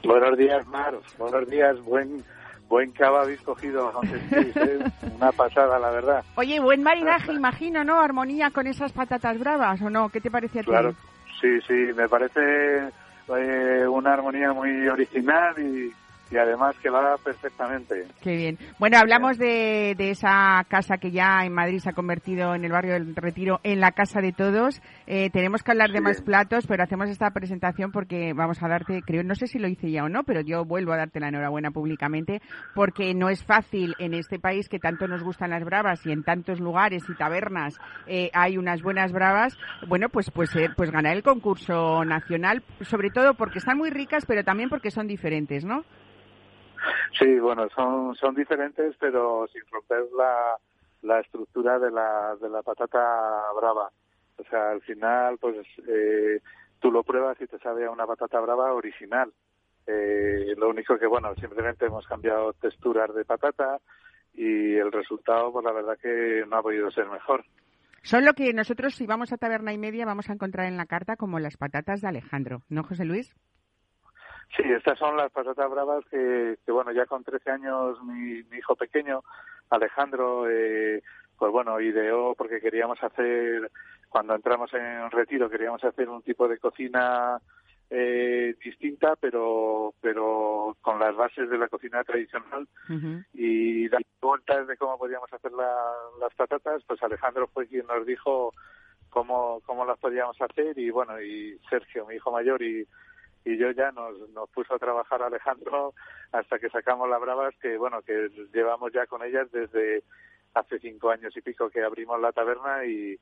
Buenos días, Mar. Buenos días, buen buen cava habéis cogido. ¿eh? Una pasada, la verdad.
Oye, buen marinaje, imagino, ¿no? Armonía con esas patatas bravas, ¿o no? ¿Qué te parece a ti?
Claro, sí, sí, me parece eh, una armonía muy original y y además que va perfectamente.
Qué bien. Bueno, hablamos de, de, esa casa que ya en Madrid se ha convertido en el barrio del Retiro en la casa de todos. Eh, tenemos que hablar de más platos, pero hacemos esta presentación porque vamos a darte, creo, no sé si lo hice ya o no, pero yo vuelvo a darte la enhorabuena públicamente porque no es fácil en este país que tanto nos gustan las bravas y en tantos lugares y tabernas eh, hay unas buenas bravas. Bueno, pues pues eh, pues ganar el concurso nacional, sobre todo porque están muy ricas, pero también porque son diferentes, ¿no?
Sí, bueno, son, son diferentes, pero sin romper la, la estructura de la, de la patata brava. O sea, al final, pues eh, tú lo pruebas y te sabe a una patata brava original. Eh, lo único que, bueno, simplemente hemos cambiado texturas de patata y el resultado, pues la verdad que no ha podido ser mejor.
Son lo que nosotros, si vamos a taberna y media, vamos a encontrar en la carta como las patatas de Alejandro, ¿no, José Luis?
Sí, estas son las patatas bravas que, que bueno, ya con 13 años mi, mi hijo pequeño, Alejandro, eh, pues bueno, ideó porque queríamos hacer, cuando entramos en retiro, queríamos hacer un tipo de cocina eh, distinta, pero pero con las bases de la cocina tradicional. Y las vueltas de cómo podíamos hacer las patatas, pues Alejandro fue quien nos dijo cómo, cómo las podíamos hacer y bueno, y Sergio, mi hijo mayor, y y yo ya nos, nos puso a trabajar Alejandro hasta que sacamos las bravas que bueno que llevamos ya con ellas desde hace cinco años y pico que abrimos la taberna y,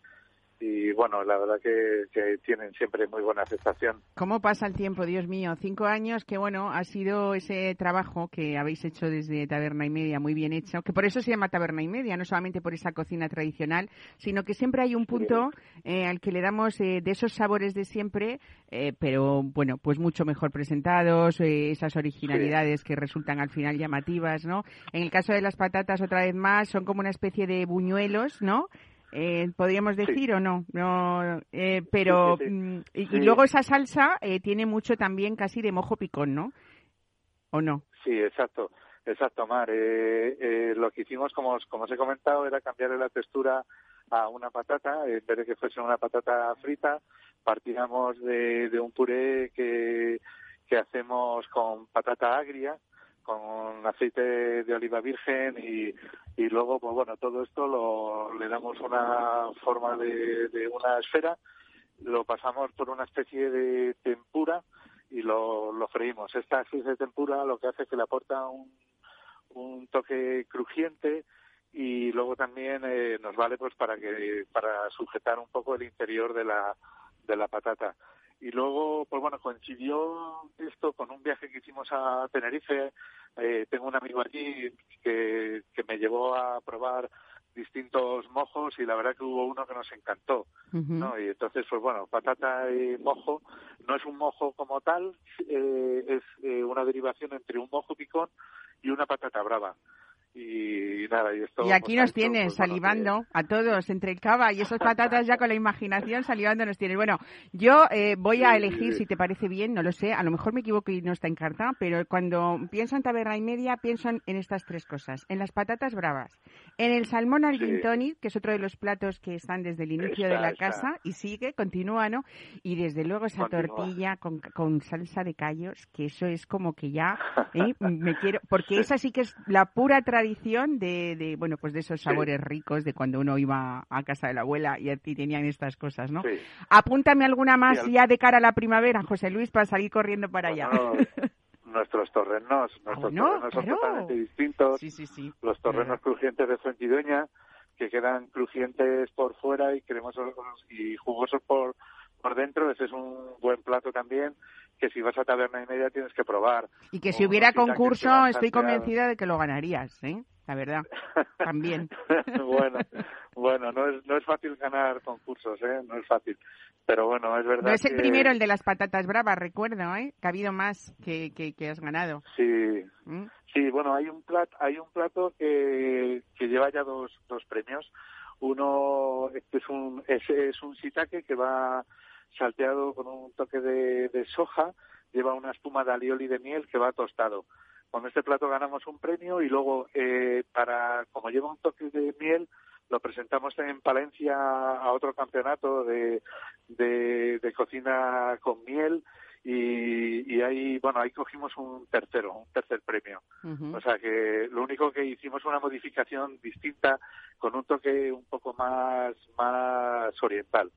y bueno, la verdad que, tienen siempre muy buena aceptación.
¿Cómo pasa el tiempo, Dios mío? Cinco años, que bueno, ha sido ese trabajo que habéis hecho desde Taberna y Media, muy bien hecho, que por eso se llama Taberna y Media, no solamente por esa cocina tradicional, sino que siempre hay un punto eh, al que le damos eh, de esos sabores de siempre, eh, pero bueno, pues mucho mejor presentados, esas originalidades que resultan al final llamativas, ¿no? En el caso de las patatas, otra vez más, son como una especie de buñuelos, ¿no? Eh, podríamos decir o no, no eh, pero mm, y, luego esa salsa eh, tiene mucho también casi de mojo picón, ¿no? ¿O no?
Sí, exacto, exacto, Mar. Eh, eh, lo que hicimos, como, como os he comentado, era cambiarle la textura a una patata, en vez de que fuese una patata frita, partíamos de, de un puré que, que hacemos con patata agria, con aceite de oliva virgen y, y luego pues bueno todo esto lo le damos una forma de, de una esfera lo pasamos por una especie de tempura y lo, lo freímos. Esta especie de tempura lo que hace es que le aporta un, un toque crujiente y luego también eh, nos vale pues para que para sujetar un poco el interior de la de la patata y luego, pues bueno, coincidió esto con un viaje que hicimos a Tenerife. Eh, tengo un amigo allí que, que me llevó a probar distintos mojos y la verdad que hubo uno que nos encantó, ¿no? Y entonces, pues bueno, patata y mojo no es un mojo como tal, eh, es eh, una derivación entre un mojo picón y una patata brava y nada, y esto...
Y aquí
pues,
nos tienes,
pues,
salivando a todos, entre el cava y esas patatas ya con la imaginación salivando nos tienes. Bueno, yo eh, voy a elegir, si te parece bien, no lo sé, a lo mejor me equivoco y no está en carta, pero cuando pienso en taberna y media, pienso en, estas tres cosas. En las patatas bravas, en el salmón al que es otro de los platos que están desde el inicio de la casa y sigue, continúa, ¿no? Y desde luego esa tortilla con, con, salsa de callos, que eso es como que ya ¿eh? me quiero, porque esa sí que es la pura tradición tradición de, de, bueno, pues de esos sabores ricos de cuando uno iba a casa de la abuela y tenían estas cosas, ¿no? Apúntame alguna más ya de cara a la primavera, José Luis, para salir corriendo para allá.
nuestros torrenos, nuestros torrenos son totalmente distintos. Los torrenos crujientes de Fuentidueña, que quedan crujientes por fuera y cremosos y jugosos por por dentro, ese es un buen plato también que si vas a taberna y media tienes que probar.
Y que si hubiera concurso estoy convencida de que lo ganarías, ¿eh? La verdad, también.
bueno, bueno, no es, no es fácil ganar concursos, ¿eh? No es fácil. Pero bueno, es verdad
No es el primero el de las patatas bravas, recuerdo, ¿eh? Que ha habido más que, que, has ganado.
Sí, ¿Mm? sí, bueno, hay un plato, hay un plato que, que lleva ya dos, dos premios. Uno es un, es, es un sitake que va salteado con un toque de, soja, lleva una espuma de alioli de miel que va tostado. Con este plato ganamos un premio y luego, eh, para como lleva un toque de miel, lo presentamos en Palencia a otro campeonato de, de, cocina con miel y, y, ahí bueno ahí cogimos un tercero un tercer premio. O sea que lo único que hicimos una modificación distinta con un toque un poco más más oriental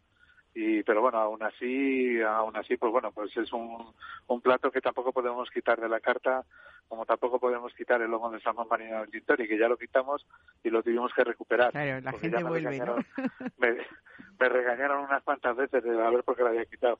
y pero bueno aún así aún así pues bueno pues es un, un plato que tampoco podemos quitar de la carta como tampoco podemos quitar el lomo de salmón marino del Gintori, que ya lo quitamos y lo tuvimos que recuperar.
Claro, la gente vuelve, ¿no?
me regañaron unas cuantas veces de a ver por qué la había quitado.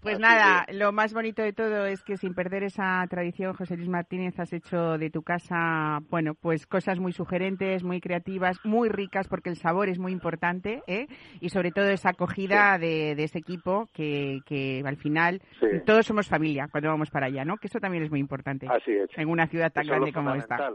Pues nada, lo más bonito de todo es que sin perder esa tradición, José Luis Martínez, has hecho de tu casa, bueno, pues cosas muy sugerentes, muy creativas, muy ricas, porque el sabor es muy importante, ¿eh? Y sobre todo esa acogida de, ese equipo que, que al final todos somos familia cuando vamos para allá, ¿no? Que eso también es muy importante.
Así es.
En una ciudad tan grande como esta.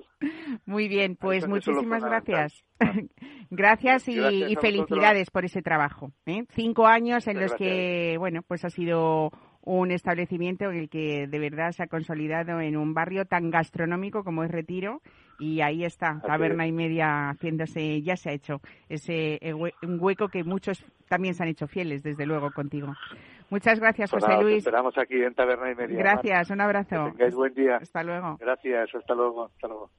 Muy bien, pues muchísimas gracias. gracias y, felicidades por ese trabajo. ¿eh? Cinco años en los que, bueno, pues ha sido un establecimiento en el que de verdad se ha consolidado en un barrio tan gastronómico como es Retiro y ahí está, taberna y media haciéndose, ya se ha hecho ese eh, un hueco que muchos también se han hecho fieles, desde luego, contigo. Muchas gracias, pues José Luis.
esperamos aquí en Taberna y Media.
Gracias, un abrazo.
Que tengáis buen día.
Hasta luego.
Gracias, hasta luego. Hasta luego.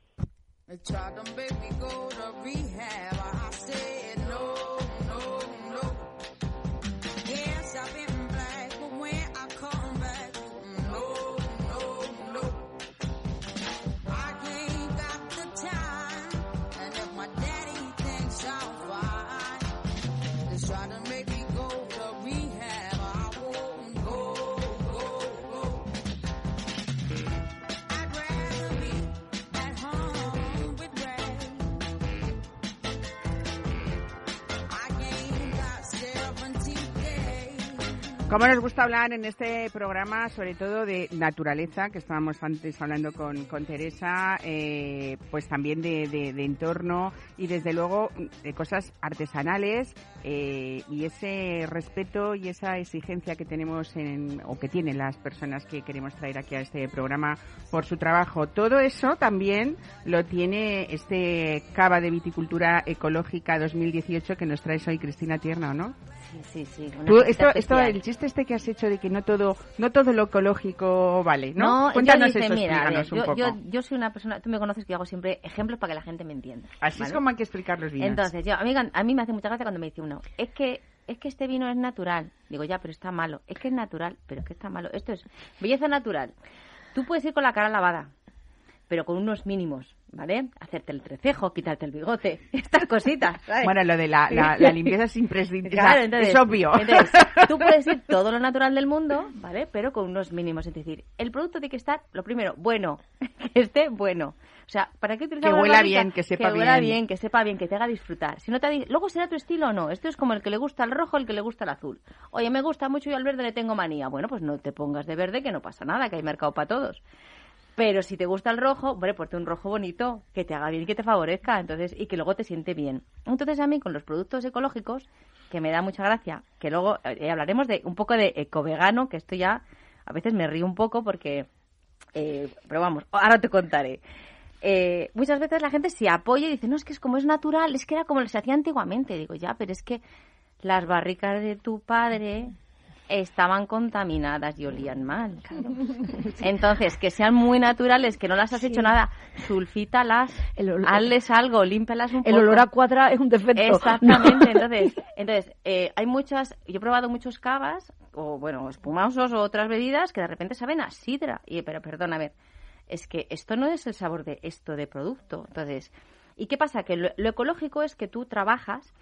Como nos gusta hablar en este programa, sobre todo de naturaleza, que estábamos antes hablando con, con Teresa, eh, pues también de, de, entorno y desde luego de cosas artesanales eh, y ese respeto y esa exigencia que tenemos en, o que tienen las personas que queremos traer aquí a este programa por su trabajo. Todo eso también lo tiene este Cava de Viticultura Ecológica 2018 que nos trae hoy Cristina Tierno, ¿no?
Sí, sí,
esto, esto, el chiste este que has hecho de que no todo, no todo lo ecológico vale, ¿no?
no Cuéntanos eso, mira, yo, yo, yo, soy una persona, tú me conoces que hago siempre ejemplos para que la gente me entienda.
Así es como hay que explicar los vinos.
Entonces, yo, a mí, a mí me hace mucha gracia cuando me dice uno, es que es que este vino es natural. Digo, ya, pero está malo. Es que es natural, pero es que está malo. Esto es belleza natural. Tú puedes ir con la cara lavada, pero con unos mínimos. ¿Vale? Hacerte el trecejo, quitarte el bigote, estas cositas.
Bueno, lo de la, la, limpieza es imprescindible, es obvio.
Entonces, tú puedes ir todo lo natural del mundo, ¿vale? Pero con unos mínimos, es decir, el producto tiene que estar, lo primero, bueno, que esté bueno. O sea, ¿para qué utilizar
Que huela bien, que sepa
bien. Que huela bien, que sepa bien, que te haga disfrutar. Si no te Luego será tu estilo o no. Esto es como el que le gusta el rojo, el que le gusta el azul. Oye, me gusta mucho y al verde le tengo manía. Bueno, pues no te pongas de verde, que no pasa nada, que hay mercado para todos. Pero si te gusta el rojo, bueno, ponte un rojo bonito, que te haga bien que te favorezca, entonces, y que luego te siente bien. Entonces a mí con los productos ecológicos, que me da mucha gracia, que luego eh, hablaremos de un poco de eco-vegano, que esto ya a veces me río un poco porque, eh, pero vamos, ahora te contaré. Eh, muchas veces la gente se apoya y dice, no, es que es como es natural, es que era como se hacía antiguamente. Digo, ya, pero es que las barricas de tu padre estaban contaminadas y olían mal. Entonces, que sean muy naturales, que no las has hecho nada, sulfítalas, hazles algo, límpialas un poco.
El olor a cuadra es un defecto.
Exactamente, entonces, entonces eh, hay muchas, yo he probado muchos cavas, o bueno, espumosos o otras bebidas que de repente saben a sidra. Y, pero perdón, a ver, es que esto no es el sabor de esto de producto. Entonces, ¿y qué pasa? Que lo, ecológico es que tú trabajas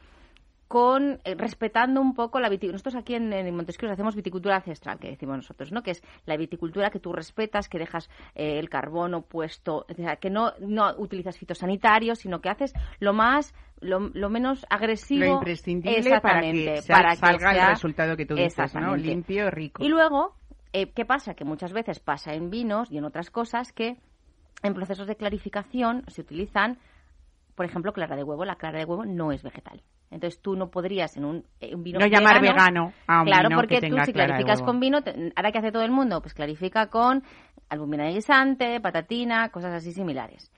con eh, respetando un poco la viticultura. Nosotros aquí en, en Montesquieu hacemos viticultura ancestral, que decimos nosotros, ¿no? Que es la viticultura que tú respetas, que dejas eh, el carbono puesto, o sea, que no, no utilizas fitosanitarios, sino que haces lo más lo, menos agresivo
lo imprescindible para que, salga el resultado que tú dices, ¿no? Limpio, rico.
Y luego eh, ¿Qué pasa? Que muchas veces pasa en vinos y en otras cosas que en procesos de clarificación se utilizan, por ejemplo, clara de huevo. La clara de huevo no es vegetal. Entonces tú no podrías en un, eh, vino
no llamar vegano a un
claro
vino
porque
que
tú si clarificas con vino ahora que hace todo el mundo pues clarifica con albumina de guisante patatina cosas así similares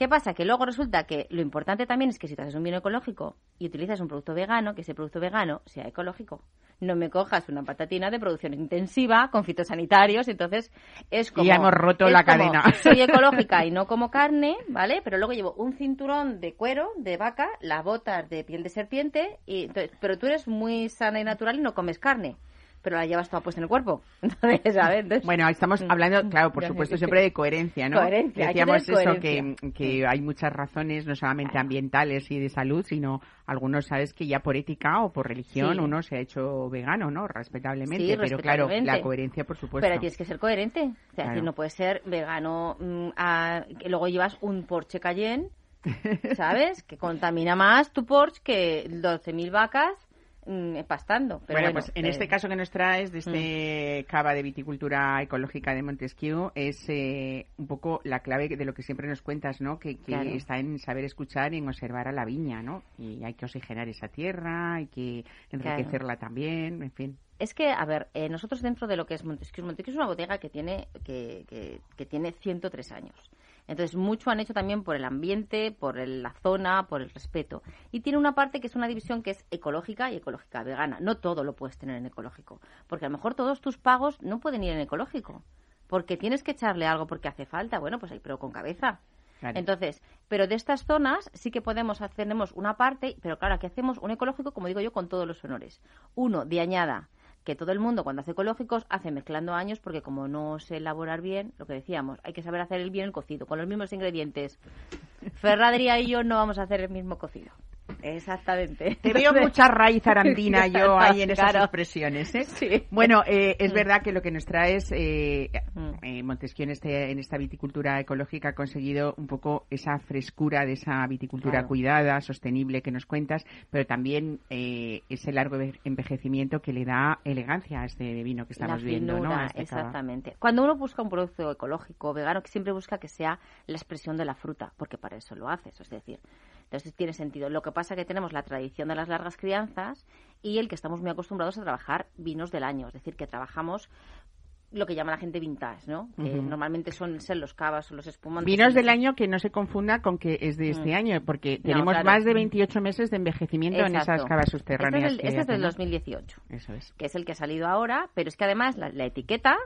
¿Qué pasa? Que luego resulta que lo importante también es que si te haces un vino ecológico y utilizas un producto vegano, que ese producto vegano sea ecológico. No me cojas una patatina de producción intensiva con fitosanitarios, entonces es como...
Y ya hemos roto la cadena.
Soy ecológica y no como carne, ¿vale? Pero luego llevo un cinturón de cuero de vaca, las botas de piel de serpiente, y pero tú eres muy sana y natural y no comes carne pero la llevas toda puesta en el cuerpo. Entonces, a ver,
bueno, estamos mm. hablando, claro, por supuesto, siempre de coherencia, ¿no?
Coherencia,
Decíamos eso, que, que hay muchas razones, no solamente ambientales y de salud, sino algunos, sabes, que ya por ética o por religión uno se ha hecho vegano, ¿no? Respetablemente, pero claro, la coherencia, por supuesto.
Pero tienes que ser coherente. O sea, no puedes ser vegano mm, que luego llevas un Porsche Cayenne, ¿sabes? que contamina más tu Porsche que 12.000 vacas pastando. Pero bueno, pues
en este caso que nos traes de este mm. cava de viticultura ecológica de Montesquieu es eh, un poco la clave de lo que siempre nos cuentas, ¿no? Que, está en saber escuchar y en observar a la viña, ¿no? Y hay que oxigenar esa tierra, hay que enriquecerla también, en fin.
Es que, a ver, eh, nosotros dentro de lo que es Montesquieu, Montesquieu es una bodega que tiene, que, que, que tiene 103 años. Entonces, mucho han hecho también por el ambiente, por la zona, por el respeto. Y tiene una parte que es una división que es ecológica y ecológica vegana. No todo lo puedes tener en ecológico, porque a lo mejor todos tus pagos no pueden ir en ecológico, porque tienes que echarle algo porque hace falta. Bueno, pues ahí, pero con cabeza. Entonces, pero de estas zonas sí que podemos hacer, tenemos una parte, pero claro, aquí hacemos un ecológico, como digo yo, con todos los honores. Uno, de añada, que todo el mundo cuando hace ecológicos hace mezclando años porque como no sé elaborar bien, lo que decíamos, hay que saber hacer el bien el cocido con los mismos ingredientes. Ferradría y yo no vamos a hacer el mismo cocido. Exactamente.
Te veo mucha raíz arandina yo ahí en esas expresiones. ¿eh? Bueno, eh, es mm. verdad que lo que nos trae es eh, mm. eh, Montesquieu en, este, en esta viticultura ecológica ha conseguido un poco esa frescura de esa viticultura cuidada, sostenible que nos cuentas, pero también ese largo envejecimiento que le da elegancia a este vino que estamos viendo. ¿no?
Este exactamente. Cuando uno busca un producto ecológico, vegano, que siempre busca que sea la expresión de la fruta, porque para eso lo haces. Es decir, entonces tiene sentido. Lo que pasa es que tenemos la tradición de las largas crianzas y el que estamos muy acostumbrados a trabajar vinos del año, es decir, que trabajamos lo que llama la gente vintage, ¿no? Que normalmente son ser los cavas o los espumantes.
Vinos del año que no se confunda con que es de este mm. año, porque tenemos más de 28 meses de envejecimiento en esas cavas subterráneas.
Este es, el, este del 2018.
Eso es.
Que es el que ha salido ahora, pero es que además la etiqueta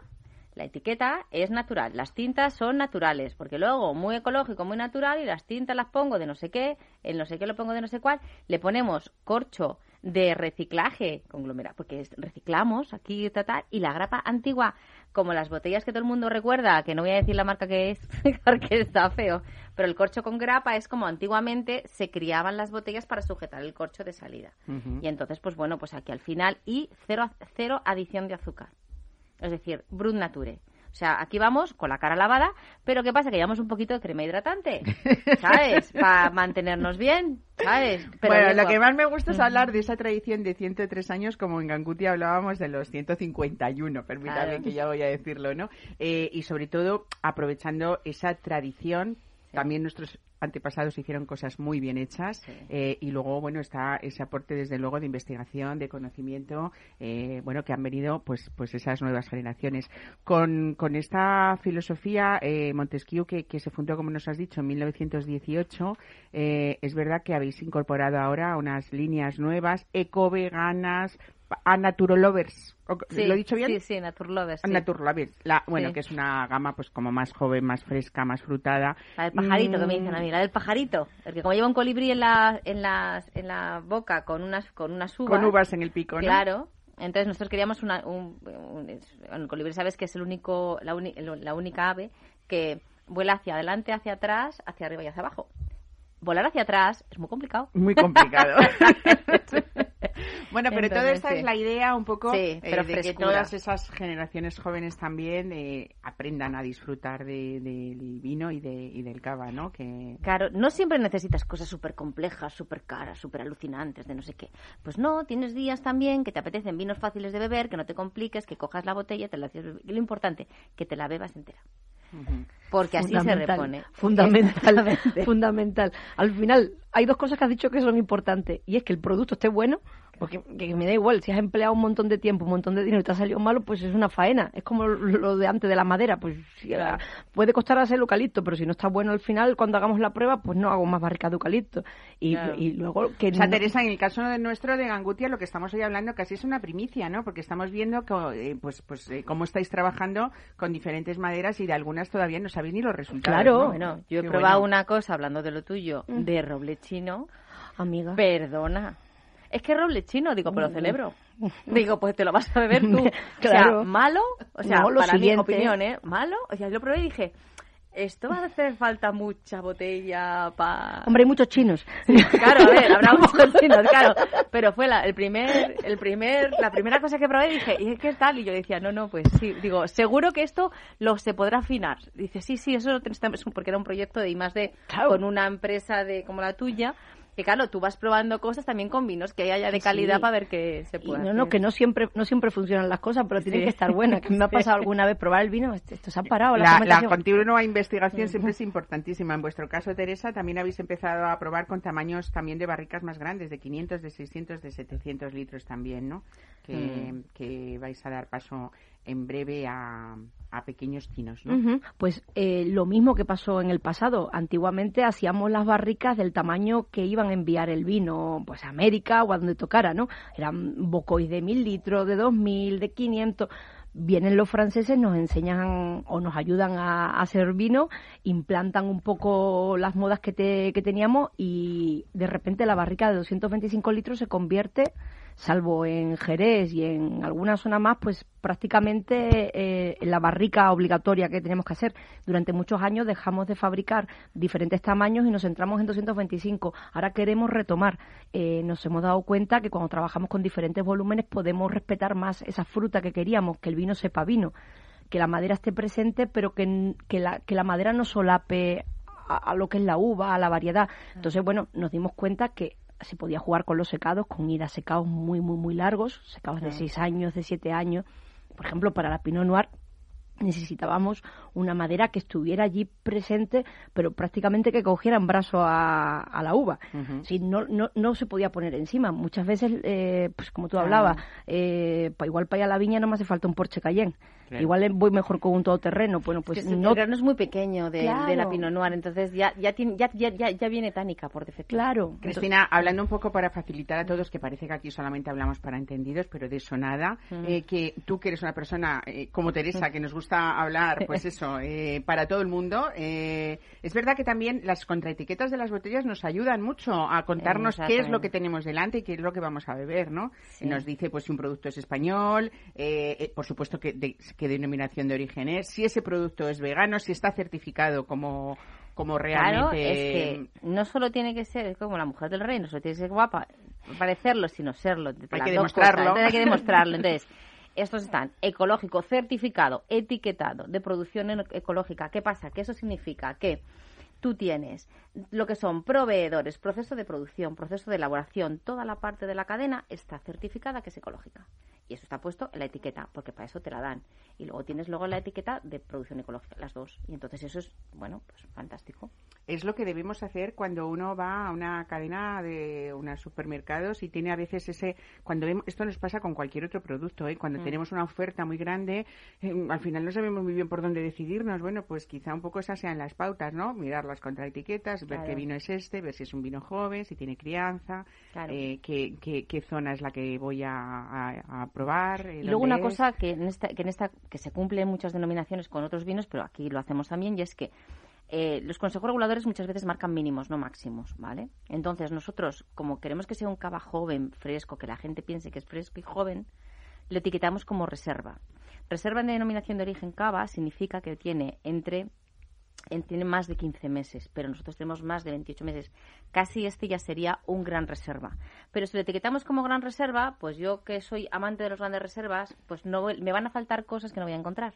la etiqueta es natural, las tintas son naturales, porque luego muy ecológico, muy natural, y las tintas las pongo de no sé qué, en no sé qué lo pongo de no sé cuál, le ponemos corcho de reciclaje conglomerado, porque reciclamos aquí, tal, y la grapa antigua como las botellas que todo el mundo recuerda, que no voy a decir la marca que es, porque está feo, pero el corcho con grapa es como antiguamente se criaban las botellas para sujetar el corcho de salida. Y entonces, pues bueno, pues aquí al final, y cero, cero adición de azúcar. Es decir, Brut Nature. O sea, aquí vamos con la cara lavada, pero ¿qué pasa? Que llevamos un poquito de crema hidratante, ¿sabes? Para mantenernos bien, ¿sabes?
bueno, lo que más me gusta es hablar de esa tradición de 103 años, como en Ganguti hablábamos de los 151, permítame que ya voy a decirlo, ¿no? Eh, y sobre todo aprovechando esa tradición también nuestros antepasados hicieron cosas muy bien hechas eh, y luego bueno está ese aporte desde luego de investigación de conocimiento eh, bueno que han venido pues pues esas nuevas generaciones. Con, con esta filosofía eh, Montesquieu que, que, se fundó como nos has dicho en 1918 eh, es verdad que habéis incorporado ahora unas líneas nuevas eco a Naturolovers. ¿Lo he dicho bien?
Sí, sí, Naturlovers.
Sí. Naturlovers. La, bueno, que es una gama pues como más joven, más fresca, más frutada.
La del pajarito, que me dicen a mí, la del pajarito. El que como lleva un colibrí en la, en la, en la boca con unas, con unas uvas.
Con uvas en el pico, ¿no?
Claro. Entonces nosotros queríamos una, un, colibrí sabes que es el único, la, la única ave que vuela hacia adelante, hacia atrás, hacia arriba y hacia abajo. Volar hacia atrás es muy complicado.
Muy complicado. Bueno, pero toda esta es la idea un poco eh, de que todas esas generaciones jóvenes también eh, aprendan a disfrutar del vino y, de, y del cava, ¿no? Que...
Claro, no siempre necesitas cosas súper complejas, súper caras, súper alucinantes, de no sé qué. Pues no, tienes días también que te apetecen vinos fáciles de beber, que no te compliques, que cojas la botella, te la y lo importante, que te la bebas entera. Porque así se repone.
Fundamental, fundamental. Al final, hay dos cosas que has dicho que son importantes. Y es que el producto esté bueno porque que me da igual, si has empleado un montón de tiempo, un montón de dinero y te ha salido malo, pues es una faena. Es como lo de antes de la madera, pues puede costar hacer eucalipto, pero si no está bueno al final, cuando hagamos la prueba, pues no hago más barrica de eucalipto. Y, luego que...
O sea, Teresa, en el caso de nuestro de Gangutia, lo que estamos hoy hablando casi es una primicia, ¿no? Porque estamos viendo eh, pues, pues eh, cómo estáis trabajando con diferentes maderas y de algunas todavía no sabéis ni los resultados.
Claro, bueno, yo he probado una cosa, hablando de lo tuyo, mm. de roble chino. Amiga. Perdona es que roble chino, digo, pero celebro. Digo, pues te lo vas a beber tú. claro. O sea, malo, o sea, para mi opinión, ¿eh? Malo, o sea, yo lo probé y dije, esto va a hacer falta mucha botella para...
Hombre, hay muchos chinos.
claro, a ver, habrá muchos chinos, claro. Pero fue la, el primer, el primer, la primera cosa que probé y dije, ¿y qué tal? Y yo decía, no, no, pues sí. Digo, seguro que esto lo se podrá afinar. Dice, sí, sí, eso lo tenemos, porque era un proyecto de I más D con una empresa de como la tuya que claro, tú vas probando cosas también con vinos que haya de calidad para ver qué se puede.
no, no, que no siempre, no siempre funcionan las cosas, pero tienen que estar buenas. Que me ha pasado alguna vez probar el vino, esto, se ha parado.
La, la, la continua investigación siempre es importantísima. En vuestro caso, Teresa, también habéis empezado a probar con tamaños también de barricas más grandes, de 500, de 600, de 700 litros también, ¿no? Que, mm. que vais a dar paso en breve a, a pequeños tinos, ¿no?
Pues eh, lo mismo que pasó en el pasado. Antiguamente hacíamos las barricas del tamaño que iban a enviar el vino, pues a América o a donde tocara, ¿no? Eran bocois de mil litros, de dos mil, de quinientos vienen los franceses, nos enseñan o nos ayudan a, hacer vino, implantan un poco las modas que, que teníamos y de repente la barrica de 225 litros se convierte salvo en Jerez y en alguna zona más, pues prácticamente eh, la barrica obligatoria que tenemos que hacer. Durante muchos años dejamos de fabricar diferentes tamaños y nos centramos en 225. Ahora queremos retomar. Eh, nos hemos dado cuenta que cuando trabajamos con diferentes volúmenes podemos respetar más esa fruta que queríamos, que el vino sepa vino, que la madera esté presente, pero que, que, la, que la madera no solape a, a, lo que es la uva, a la variedad. Entonces, bueno, nos dimos cuenta que se podía jugar con los secados, con ir a secados muy, muy, muy largos, secados de seis años, de siete años. Por ejemplo, para la Pinot Noir necesitábamos una madera que estuviera allí presente, pero prácticamente que cogiera en brazo a, a la uva. si no, no, no se podía poner encima. Muchas veces, eh, pues como tú hablabas, eh, igual para ir a la viña no me hace falta un Porsche Cayenne. Igual voy mejor con un todoterreno. Bueno, pues
no... El grano es muy pequeño de, la Pinot Noir, entonces ya, ya, tiene, ya, ya, ya, viene tánica por defecto.
Claro.
Cristina, hablando un poco para facilitar a todos, que parece que aquí solamente hablamos para entendidos, pero de eso nada, eh, que tú que eres una persona eh, como Teresa, que nos gusta hablar, pues eso, eh, para todo el mundo, es verdad que también las contraetiquetas de las botellas nos ayudan mucho a contarnos qué es lo que tenemos delante y qué es lo que vamos a beber, ¿no? Nos dice pues si un producto es español, por supuesto que qué denominación de origen es, si ese producto es vegano, si está certificado como como realmente...
Claro, es que no solo tiene que ser como la mujer del rey, no solo tiene que ser guapa, parecerlo, sino serlo.
Hay que demostrarlo.
hay que demostrarlo. Entonces, estos están ecológico, certificado, etiquetado, de producción ecológica. ¿Qué pasa? Que eso significa que tú tienes lo que son proveedores, proceso de producción, proceso de elaboración, toda la parte de la cadena está certificada que es ecológica. Y eso está puesto en la etiqueta, porque para eso te la dan. Y luego tienes luego la etiqueta de producción ecológica, las dos. Y entonces eso es, bueno, pues fantástico.
Es lo que debemos hacer cuando uno va a una cadena de unos supermercados y tiene a veces ese... cuando vemos, Esto nos pasa con cualquier otro producto, ¿eh? Cuando mm. tenemos una oferta muy grande, eh, al final no sabemos muy bien por dónde decidirnos. Bueno, pues quizá un poco esas sean las pautas, ¿no? Mirar las contraetiquetas, ver qué vino es este, ver si es un vino joven, si tiene crianza, eh, qué, qué, zona es la que voy a probar.
Eh, y luego una cosa que en, esta, que en esta que se cumple en muchas denominaciones con otros vinos, pero aquí lo hacemos también, y es que eh, los consejos reguladores muchas veces marcan mínimos, no máximos, ¿vale? Entonces nosotros, como queremos que sea un cava joven, fresco, que la gente piense que es fresco y joven, lo etiquetamos como reserva. Reserva en denominación de origen cava significa que tiene entre tiene más de 15 meses, pero nosotros tenemos más de 28 meses. Casi este ya sería un gran reserva. Pero si lo etiquetamos como gran reserva, pues yo que soy amante de los grandes reservas, pues no me van a faltar cosas que no voy a encontrar.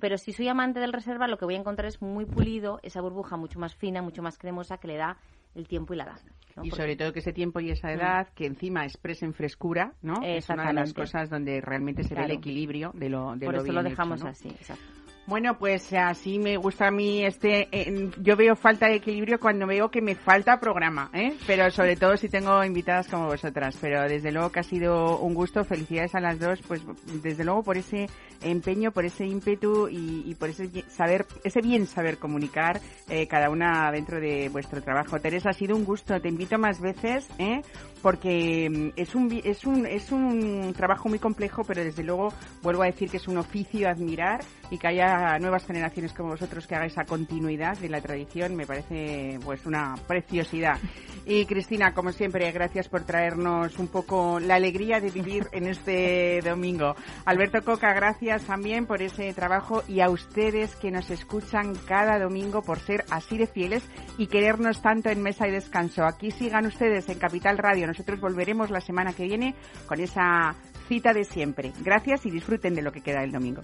Pero si soy amante del reserva, lo que voy a encontrar es muy pulido, esa burbuja mucho más fina, mucho más cremosa que le da el tiempo y la edad.
Y sobre todo que ese tiempo y esa edad, que encima expresen frescura, ¿no? Es una de las cosas donde realmente se ve el equilibrio de lo de
Por
eso
lo dejamos así, exacto.
Bueno, pues así me gusta a mí este. Eh, yo veo falta de equilibrio cuando veo que me falta programa, ¿eh? Pero sobre todo si tengo invitadas como vosotras. Pero desde luego que ha sido un gusto. Felicidades a las dos, pues desde luego por ese empeño, por ese ímpetu y, por ese saber, ese bien saber comunicar eh, cada una dentro de vuestro trabajo. Teresa, ha sido un gusto. Te invito más veces, ¿eh? Porque mm, es un es un es un trabajo muy complejo, pero desde luego vuelvo a decir que es un oficio a admirar y que haya nuevas generaciones como vosotros que hagáis esa continuidad de la tradición me parece pues una preciosidad. Y Cristina, como siempre, gracias por traernos un poco la alegría de vivir en este domingo. Alberto Coca, gracias también por ese trabajo y a ustedes que nos escuchan cada domingo por ser así de fieles y querernos tanto en mesa y descanso. Aquí sigan ustedes en Capital Radio. Nosotros volveremos la semana que viene con esa cita de siempre. Gracias y disfruten de lo que queda el domingo.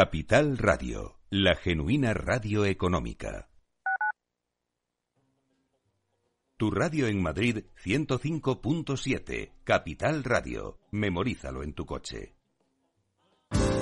Capital Radio, la genuina radio económica. Tu radio en Madrid 105.7, Capital Radio. Memorízalo en tu coche.